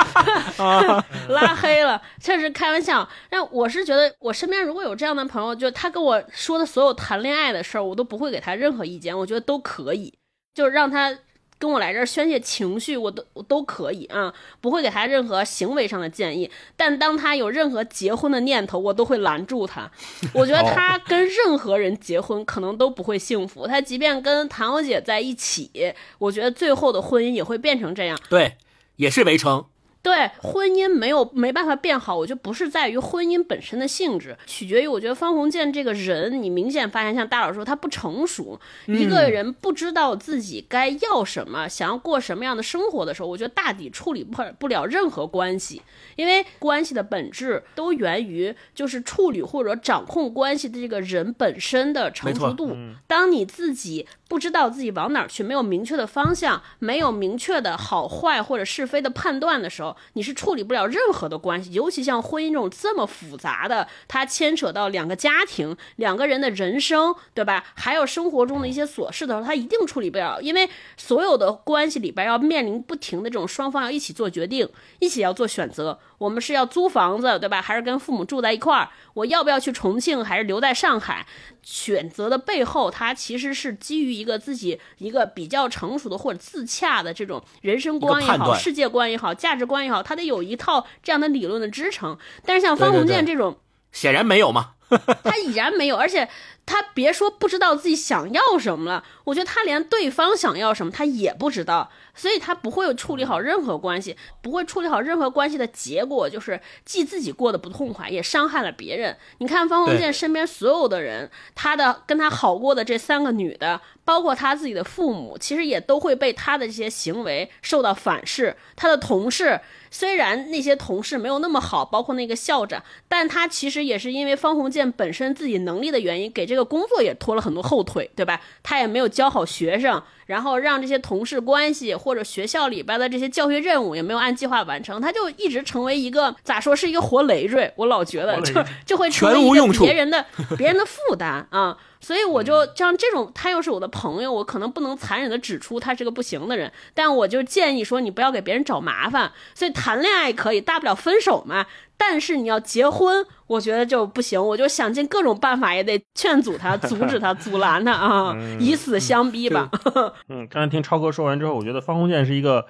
[laughs] [laughs] 拉黑了。确实开玩笑，但我是觉得我身边如果有这样的朋友，就他跟我说的所有谈恋爱的事儿，我都不会给他任何意见，我觉得都可以，就让他跟我来这儿宣泄情绪，我都我都可以啊，不会给他任何行为上的建议。但当他有任何结婚的念头，我都会拦住他。我觉得他跟任何人结婚可能都不会幸福。他即便跟唐小姐在一起，我觉得最后的婚姻也会变成这样。对，也是围城。对婚姻没有没办法变好，我觉得不是在于婚姻本身的性质，取决于我觉得方鸿渐这个人，你明显发现像大佬说他不成熟，一个人不知道自己该要什么，想要过什么样的生活的时候，我觉得大抵处理不不了任何关系，因为关系的本质都源于就是处理或者掌控关系的这个人本身的成熟度。当你自己不知道自己往哪儿去，没有明确的方向，没有明确的好坏或者是非的判断的时候。你是处理不了任何的关系，尤其像婚姻这种这么复杂的，它牵扯到两个家庭、两个人的人生，对吧？还有生活中的一些琐事的时候，他一定处理不了，因为所有的关系里边要面临不停的这种双方要一起做决定，一起要做选择。我们是要租房子，对吧？还是跟父母住在一块儿？我要不要去重庆，还是留在上海？选择的背后，它其实是基于一个自己一个比较成熟的或者自洽的这种人生观也好、世界观也好、价值观也好，他得有一套这样的理论的支撑。但是像方鸿渐这种，显然没有嘛，[laughs] 他已然没有，而且。他别说不知道自己想要什么了，我觉得他连对方想要什么他也不知道，所以他不会处理好任何关系，不会处理好任何关系的结果就是既自己过得不痛快，也伤害了别人。你看方鸿渐身边所有的人，他的跟他好过的这三个女的，包括他自己的父母，其实也都会被他的这些行为受到反噬。他的同事。虽然那些同事没有那么好，包括那个校长，但他其实也是因为方鸿渐本身自己能力的原因，给这个工作也拖了很多后腿，对吧？他也没有教好学生，然后让这些同事关系或者学校里边的这些教学任务也没有按计划完成，他就一直成为一个咋说是一个活累赘。我老觉得就就会成为一个别人的别人的负担啊。所以我就像这种，他又是我的朋友，我可能不能残忍的指出他是个不行的人，但我就建议说，你不要给别人找麻烦。所以谈恋爱可以，大不了分手嘛。但是你要结婚，我觉得就不行。我就想尽各种办法，也得劝阻他、阻止他、阻拦他啊，[laughs] 以死相逼吧。[laughs] 嗯，刚才听超哥说完之后，我觉得方鸿渐是一个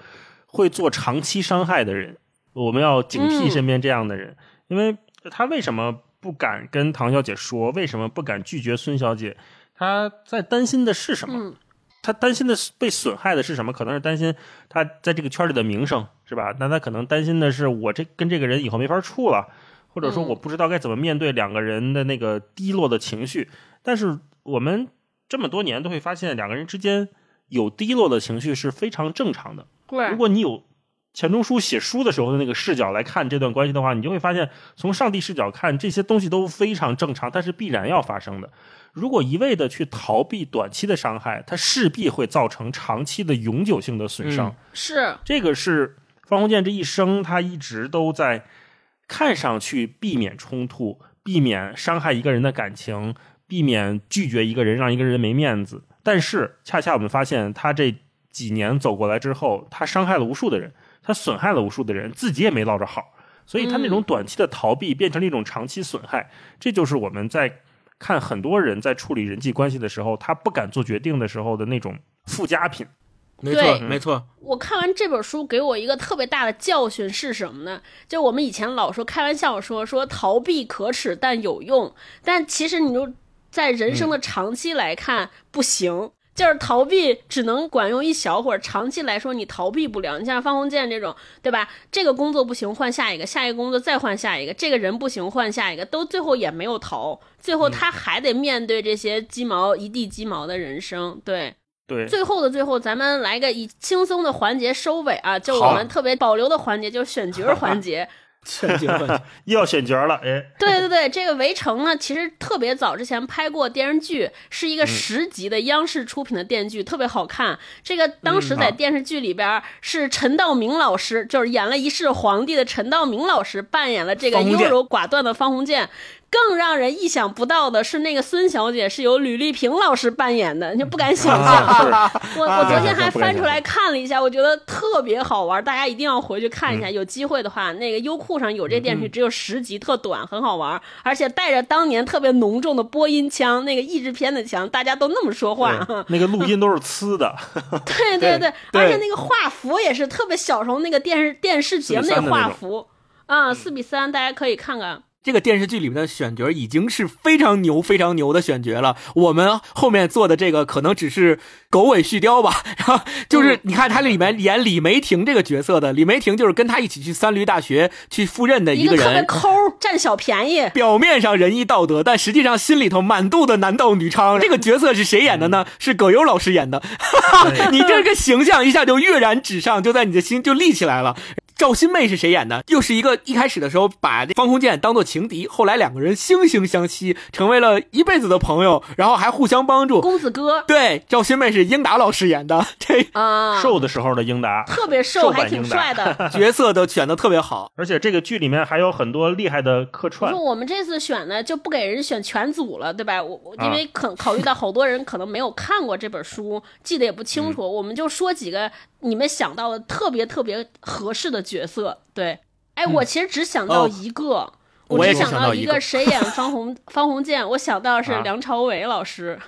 会做长期伤害的人，我们要警惕身边这样的人，因为他为什么？不敢跟唐小姐说，为什么不敢拒绝孙小姐？他在担心的是什么？他担心的被损害的是什么？可能是担心他在这个圈里的名声，是吧？那他可能担心的是我这跟这个人以后没法处了，或者说我不知道该怎么面对两个人的那个低落的情绪。但是我们这么多年都会发现，两个人之间有低落的情绪是非常正常的。如果你有。钱钟书写书的时候的那个视角来看这段关系的话，你就会发现，从上帝视角看这些东西都非常正常，但是必然要发生的。如果一味的去逃避短期的伤害，它势必会造成长期的永久性的损伤。是这个是方鸿渐这一生他一直都在看上去避免冲突、避免伤害一个人的感情、避免拒绝一个人让一个人没面子，但是恰恰我们发现他这几年走过来之后，他伤害了无数的人。他损害了无数的人，自己也没落着好，所以他那种短期的逃避变成了一种长期损害。这就是我们在看很多人在处理人际关系的时候，他不敢做决定的时候的那种附加品。没错，没错。我看完这本书，给我一个特别大的教训是什么呢？就我们以前老说开玩笑说说逃避可耻但有用，但其实你就在人生的长期来看不行。就是逃避只能管用一小会儿，长期来说你逃避不了。你像方鸿渐这种，对吧？这个工作不行，换下一个；下一个工作再换下一个。这个人不行，换下一个，都最后也没有逃。最后他还得面对这些鸡毛一地鸡毛的人生。对对，最后的最后，咱们来个以轻松的环节收尾啊！就我们特别保留的环节，就是选角环节。选角 [laughs] 又要选角了，哎，对对对，这个《围城》呢，其实特别早之前拍过电视剧，是一个十集的央视出品的电视剧，特别好看。这个当时在电视剧里边是陈道明老师，就是演了一世皇帝的陈道明老师扮演了这个优柔寡断的方鸿渐。更让人意想不到的是，那个孙小姐是由吕丽萍老师扮演的，你就不敢想象。啊我我昨天还翻出来看了一下，我觉得特别好玩，大家一定要回去看一下。有机会的话，那个优酷上有这电视剧，只有十集，特短，很好玩，而且带着当年特别浓重的播音腔，那个译制片的腔，大家都那么说话。那个录音都是呲的，对 [laughs] 对对，对而且那个画幅也是特别小时候那个电视电视节目那个画幅啊，四比三，大家可以看看。这个电视剧里面的选角已经是非常牛、非常牛的选角了。我们后面做的这个可能只是狗尾续貂吧。然后就是你看，他里面演李梅婷这个角色的，李梅婷就是跟他一起去三驴大学去赴任的一个人。特别抠，占小便宜。表面上仁义道德，但实际上心里头满肚的男盗女娼。这个角色是谁演的呢？是葛优老师演的。[laughs] 你这个形象一下就跃然纸上，就在你的心就立起来了。赵新妹是谁演的？又是一个一开始的时候把方鸿渐当做情敌，后来两个人惺惺相惜，成为了一辈子的朋友，然后还互相帮助。公子哥对，赵新妹是英达老师演的，这 [laughs] 啊，瘦的时候的英达，特别瘦，瘦还挺帅的。[laughs] [laughs] 角色都选的特别好。而且这个剧里面还有很多厉害的客串说，我们这次选呢，就不给人选全组了，对吧？我我啊因为可考虑到好多人可能没有看过这本书，记得也不清嗯楚，我们就说几个你们想到的特别特别合适的角色。对，哎，我其实只想到哦一个。我也只想一只想到一个谁演方鸿 [laughs] 方鸿渐，我想到是啊梁朝伟老师。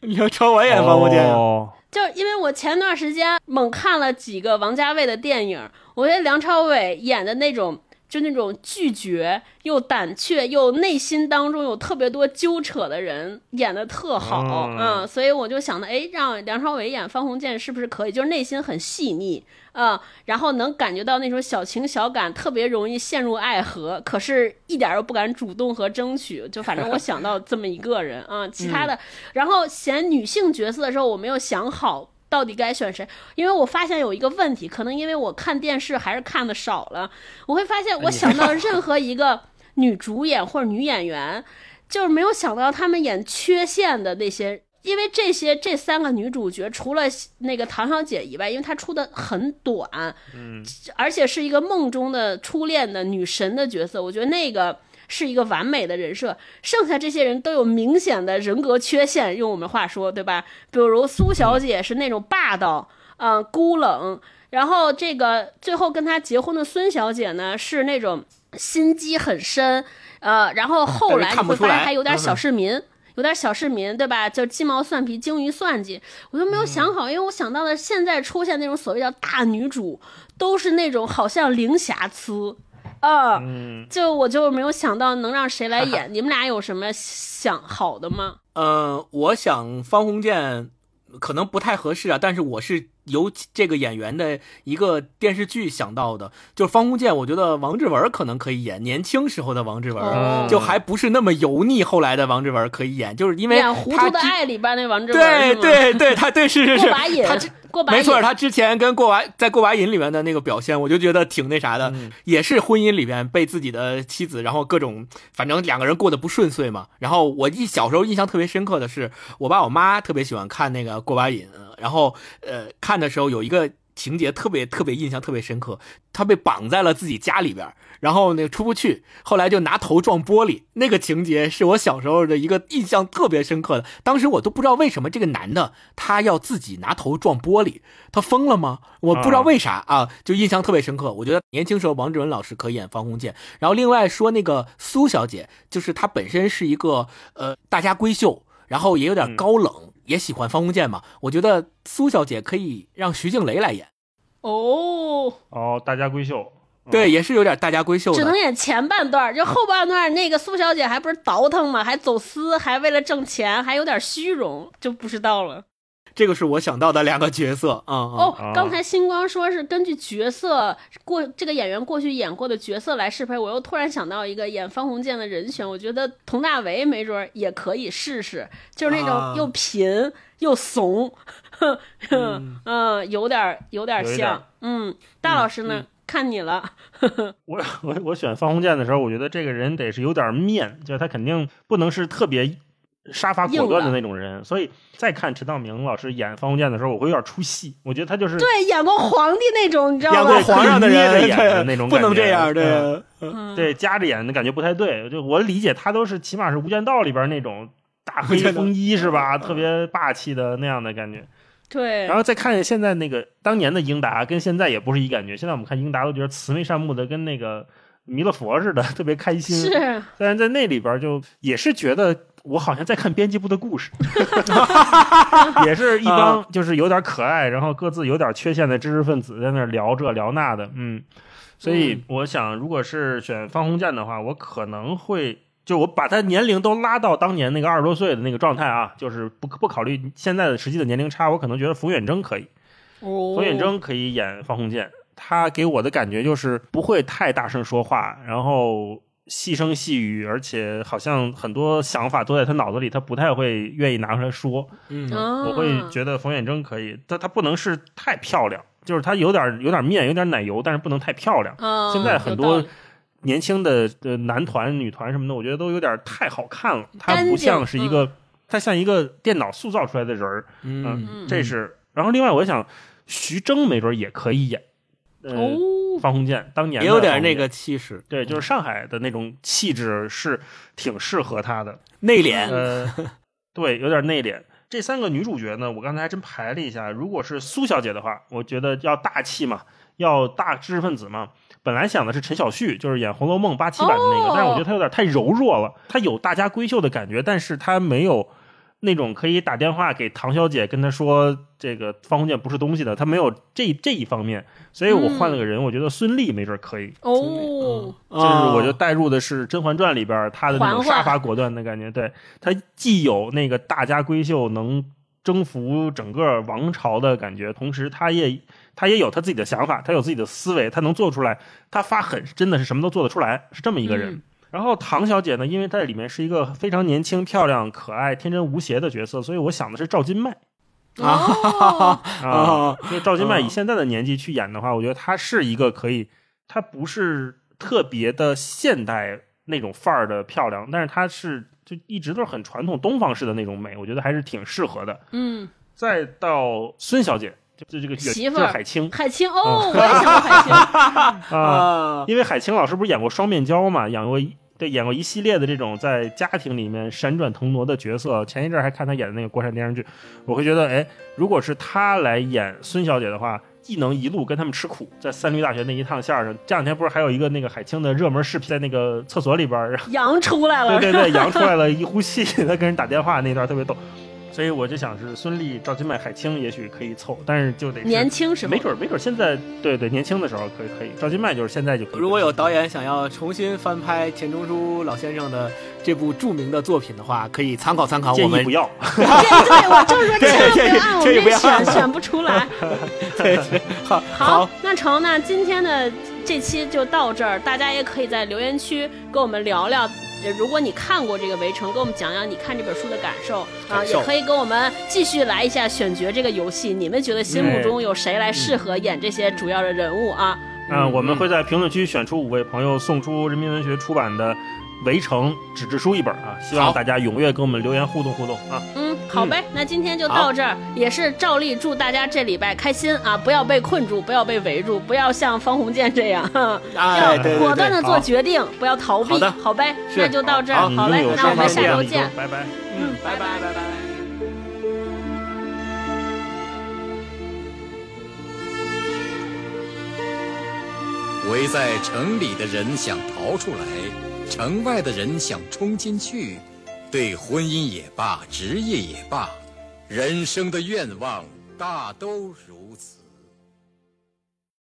梁朝伟演方鸿渐，哦就因为我前段时间猛看了几个王家卫的电影，我觉得梁朝伟演的那种，就那种拒绝又胆怯又内心当中有特别多纠扯的人，演的特好，嗯嗯，所以我就想的，哎，让梁朝伟演方鸿渐是不是可以？就是内心很细腻，嗯，然后能感觉到那种小情小感，特别容易陷入爱河，可是一点儿都不敢主动和争取。就反正我想到这么一个人啊、其他的，然后选女性角色的时候，我没有想好。到底该选谁？因为我发现有一个问题，可能因为我看电视还是看的少了，我会发现我想到任何一个女主演或者女演员，就是没有想到她们演缺陷的那些，因为这些这三个女主角除了那个唐小姐以外，因为她出的很短，嗯，而且是一个梦中的初恋的女神的角色，我觉得那个是一个完美的人设。剩下这些人都有明显的人格缺陷，用我们话说，对吧？比如苏小姐是那种霸道，嗯、孤冷。然后这个最后跟他结婚的孙小姐呢，是那种心机很深，呃，然后后来你会发现看不出来她有点小嗯市民。有点小市民，对吧？就鸡毛蒜皮、精于算计，我都没有想好，因为我想到的现在出现那种所谓叫大女主，都是那种好像零瑕疵，啊、嗯，就我就没有想到能让谁来演。[laughs] 你们俩有什么想好的吗？[laughs] 呃，我想方鸿渐可能不太合适啊，但是我是由这个演员的一个电视剧想到的，就是方鸿渐，我觉得王志文可能可以演年轻时候的王志文，哦就还不是那么油腻，后来的王志文可以演，就是因为演《糊涂的爱》里边那王志文对？对对，他对是是是，[laughs] 他之，过把，没错，他之前跟过完在过把瘾里面的那个表现，我就觉得挺那啥的，嗯也是婚姻里面被自己的妻子，然后各种反正两个人过得不顺遂嘛。然后我一小时候印象特别深刻的是，我爸我妈特别喜欢看那个过把瘾，然后呃看的时候有一个。情节特别特别印象特别深刻，他被绑在了自己家里边，然后那个出不去，后来就拿头撞玻璃，那个情节是我小时候的一个印象特别深刻的。当时我都不知道为什么这个男的他要自己拿头撞玻璃，他疯了吗？我不知道为啥啊，就印象特别深刻。我觉得年轻时候王志文老师可以演方鸿渐，然后另外说那个苏小姐，就是她本身是一个呃大家闺秀，然后也有点高冷，也喜欢方鸿渐嘛。我觉得苏小姐可以让徐静蕾来演，哦，哦，大家闺秀，对，也是有点大家闺秀只能。演前半段，就后半段那个苏小姐还不是倒腾嘛，还走私，还为了挣钱，还有点虚荣，就不知道了。这个是我想到的两个角色，啊嗯。哦啊，刚才星光说是根据角色过这个演员过去演过的角色来适配，我又突然想到一个演方鸿渐的人选，我觉得佟大为没准儿也可以试试，就是那啊种又贫又怂，[laughs] 嗯嗯，有点儿有点儿有点儿像，嗯，大老师呢？看你了，[laughs] 我我我选方鸿渐的时候，我觉得这个人得是有点面，就是他肯定不能是特别杀伐果断的那种人，所以再看陈道明老师演方鸿渐的时候，我会有点出戏。我觉得他就是对演过皇帝那种，你知道吗演吗？过皇上的人演的那种不能感觉这样，对嗯，嗯对夹着演的感觉不太对。就我理解，他都是起码是《无间道》里边那种大黑风衣是吧？特别霸气的那样的感觉。对，然后再看现在那个当年的英达，跟现在也不是一感觉。现在我们看英达都觉得慈眉善目的，跟那个弥勒佛似的，特别开心。是但是在那里边就也是觉得我好像在看编辑部的故事，[laughs] 也是一帮就是有点可爱，然后各自有点缺陷的知识分子在那聊这聊那的，嗯。所以我想，如果是选方鸿渐的话，我可能会就我把他年龄都拉到当年那个二十多岁的那个状态啊，就是不不考虑现在的实际的年龄差，我可能觉得冯远征可以。哦，冯远征可以演方鸿渐，他给我的感觉就是不会太大声说话，然后细声细语，而且好像很多想法都在他脑子里，他不太会愿意拿出来说。嗯啊我会觉得冯远征可以，但他不能是太漂亮，就是他有点有点面，有点奶油，但是不能太漂亮。嗯现在很多年轻的呃男团、女团什么的，我觉得都有点太好看了，他不像是一个，他像一个电脑塑造出来的人儿。嗯嗯这是。然后另外，我想徐峥没准也可以演，呃，哦，方鸿渐当年也有点那个气势，对，就是上海的那种气质是挺适合他的。内敛，呃，对，有点内敛。这三个女主角呢，我刚才还真排了一下，如果是苏小姐的话，我觉得要大气嘛，要大知识分子嘛。本来想的是陈小旭，就是演《红楼梦》八七版的那个，哦。但是我觉得他有点太柔弱了，他有大家闺秀的感觉，但是他没有那种可以打电话给唐小姐跟她说这个方鸿渐不是东西的，他没有这这一方面，所以我换了个人，我觉得孙俪没准可以。哦，就是我就带入的是《甄嬛传》里边她的那种杀伐果断的感觉，对。她既有那个大家闺秀能征服整个王朝的感觉，同时他也她也有她自己的想法，她有自己的思维，她能做出来，她发狠真的是什么都做得出来，是这么一个人。嗯然后唐小姐呢，因为在里面是一个非常年轻、漂亮、可爱、天真无邪的角色，所以我想的是赵今麦哦，啊。因为赵今麦啊以现在的年纪去演的话，我觉得她是一个可以，她不是特别的现代那种范儿的漂亮，但是她是就一直都是很传统东方式的那种美，我觉得还是挺适合的。嗯，再到孙小姐，就就这个媳妇儿就海清海清哦，我也想过海清，[laughs] 啊，啊，因为海清老师不是演过双面胶嘛，演过一对演过一系列的这种在家庭里面闪转腾挪的角色。前一阵儿还看他演的那个国产电视剧，我会觉得，哎，如果是他来演孙小姐的话，既能一路跟他们吃苦，在三驴大学那一趟线儿上，这两天不是还有一个那个海清的热门视频，在那个厕所里边儿，然后羊出来了，对对对，扬出来了一呼气，[laughs] 他跟人打电话那段特别逗。所以我就想是孙俪、赵今麦、海清也许可以凑，但是就得年轻时候没准儿没准儿现在对对年轻的时候可以可以，赵今麦就是现在就可以。如果有导演想要重新翻拍钱钟书老先生的这部著名的作品的话，可以参考参考我们建议不。要。对对，我正 [laughs] 说千万不要按我们这这个不要选选不出来。[laughs] 好，好，那成，那今天的这期就到这儿，大家也可以在留言区跟我们聊聊。呃如果你看过这个《围城》，给我们讲讲你看这本书的感受啊，也可以跟我们继续来一下选角这个游戏。你们觉得心目中有谁来适合演这些主要的人物啊？嗯，我们会在评论区选出五位朋友，送出人民文学出版的《围城》纸质书一本啊！希望大家踊跃跟我们留言互动互动啊！嗯，好呗，那今天就到这儿，也是照例祝大家这礼拜开心啊！不要被困住，不要被围住，不要像方鸿渐这样，[laughs] 哎，要果断的，做决定，不要逃避，好好呗，那就到这儿，好好嘞那我们下周见拜拜。嗯，拜拜拜拜。围在城里的人想逃出来，城外的人想冲进去。对婚姻也罢，职业也罢，人生的愿望大都如。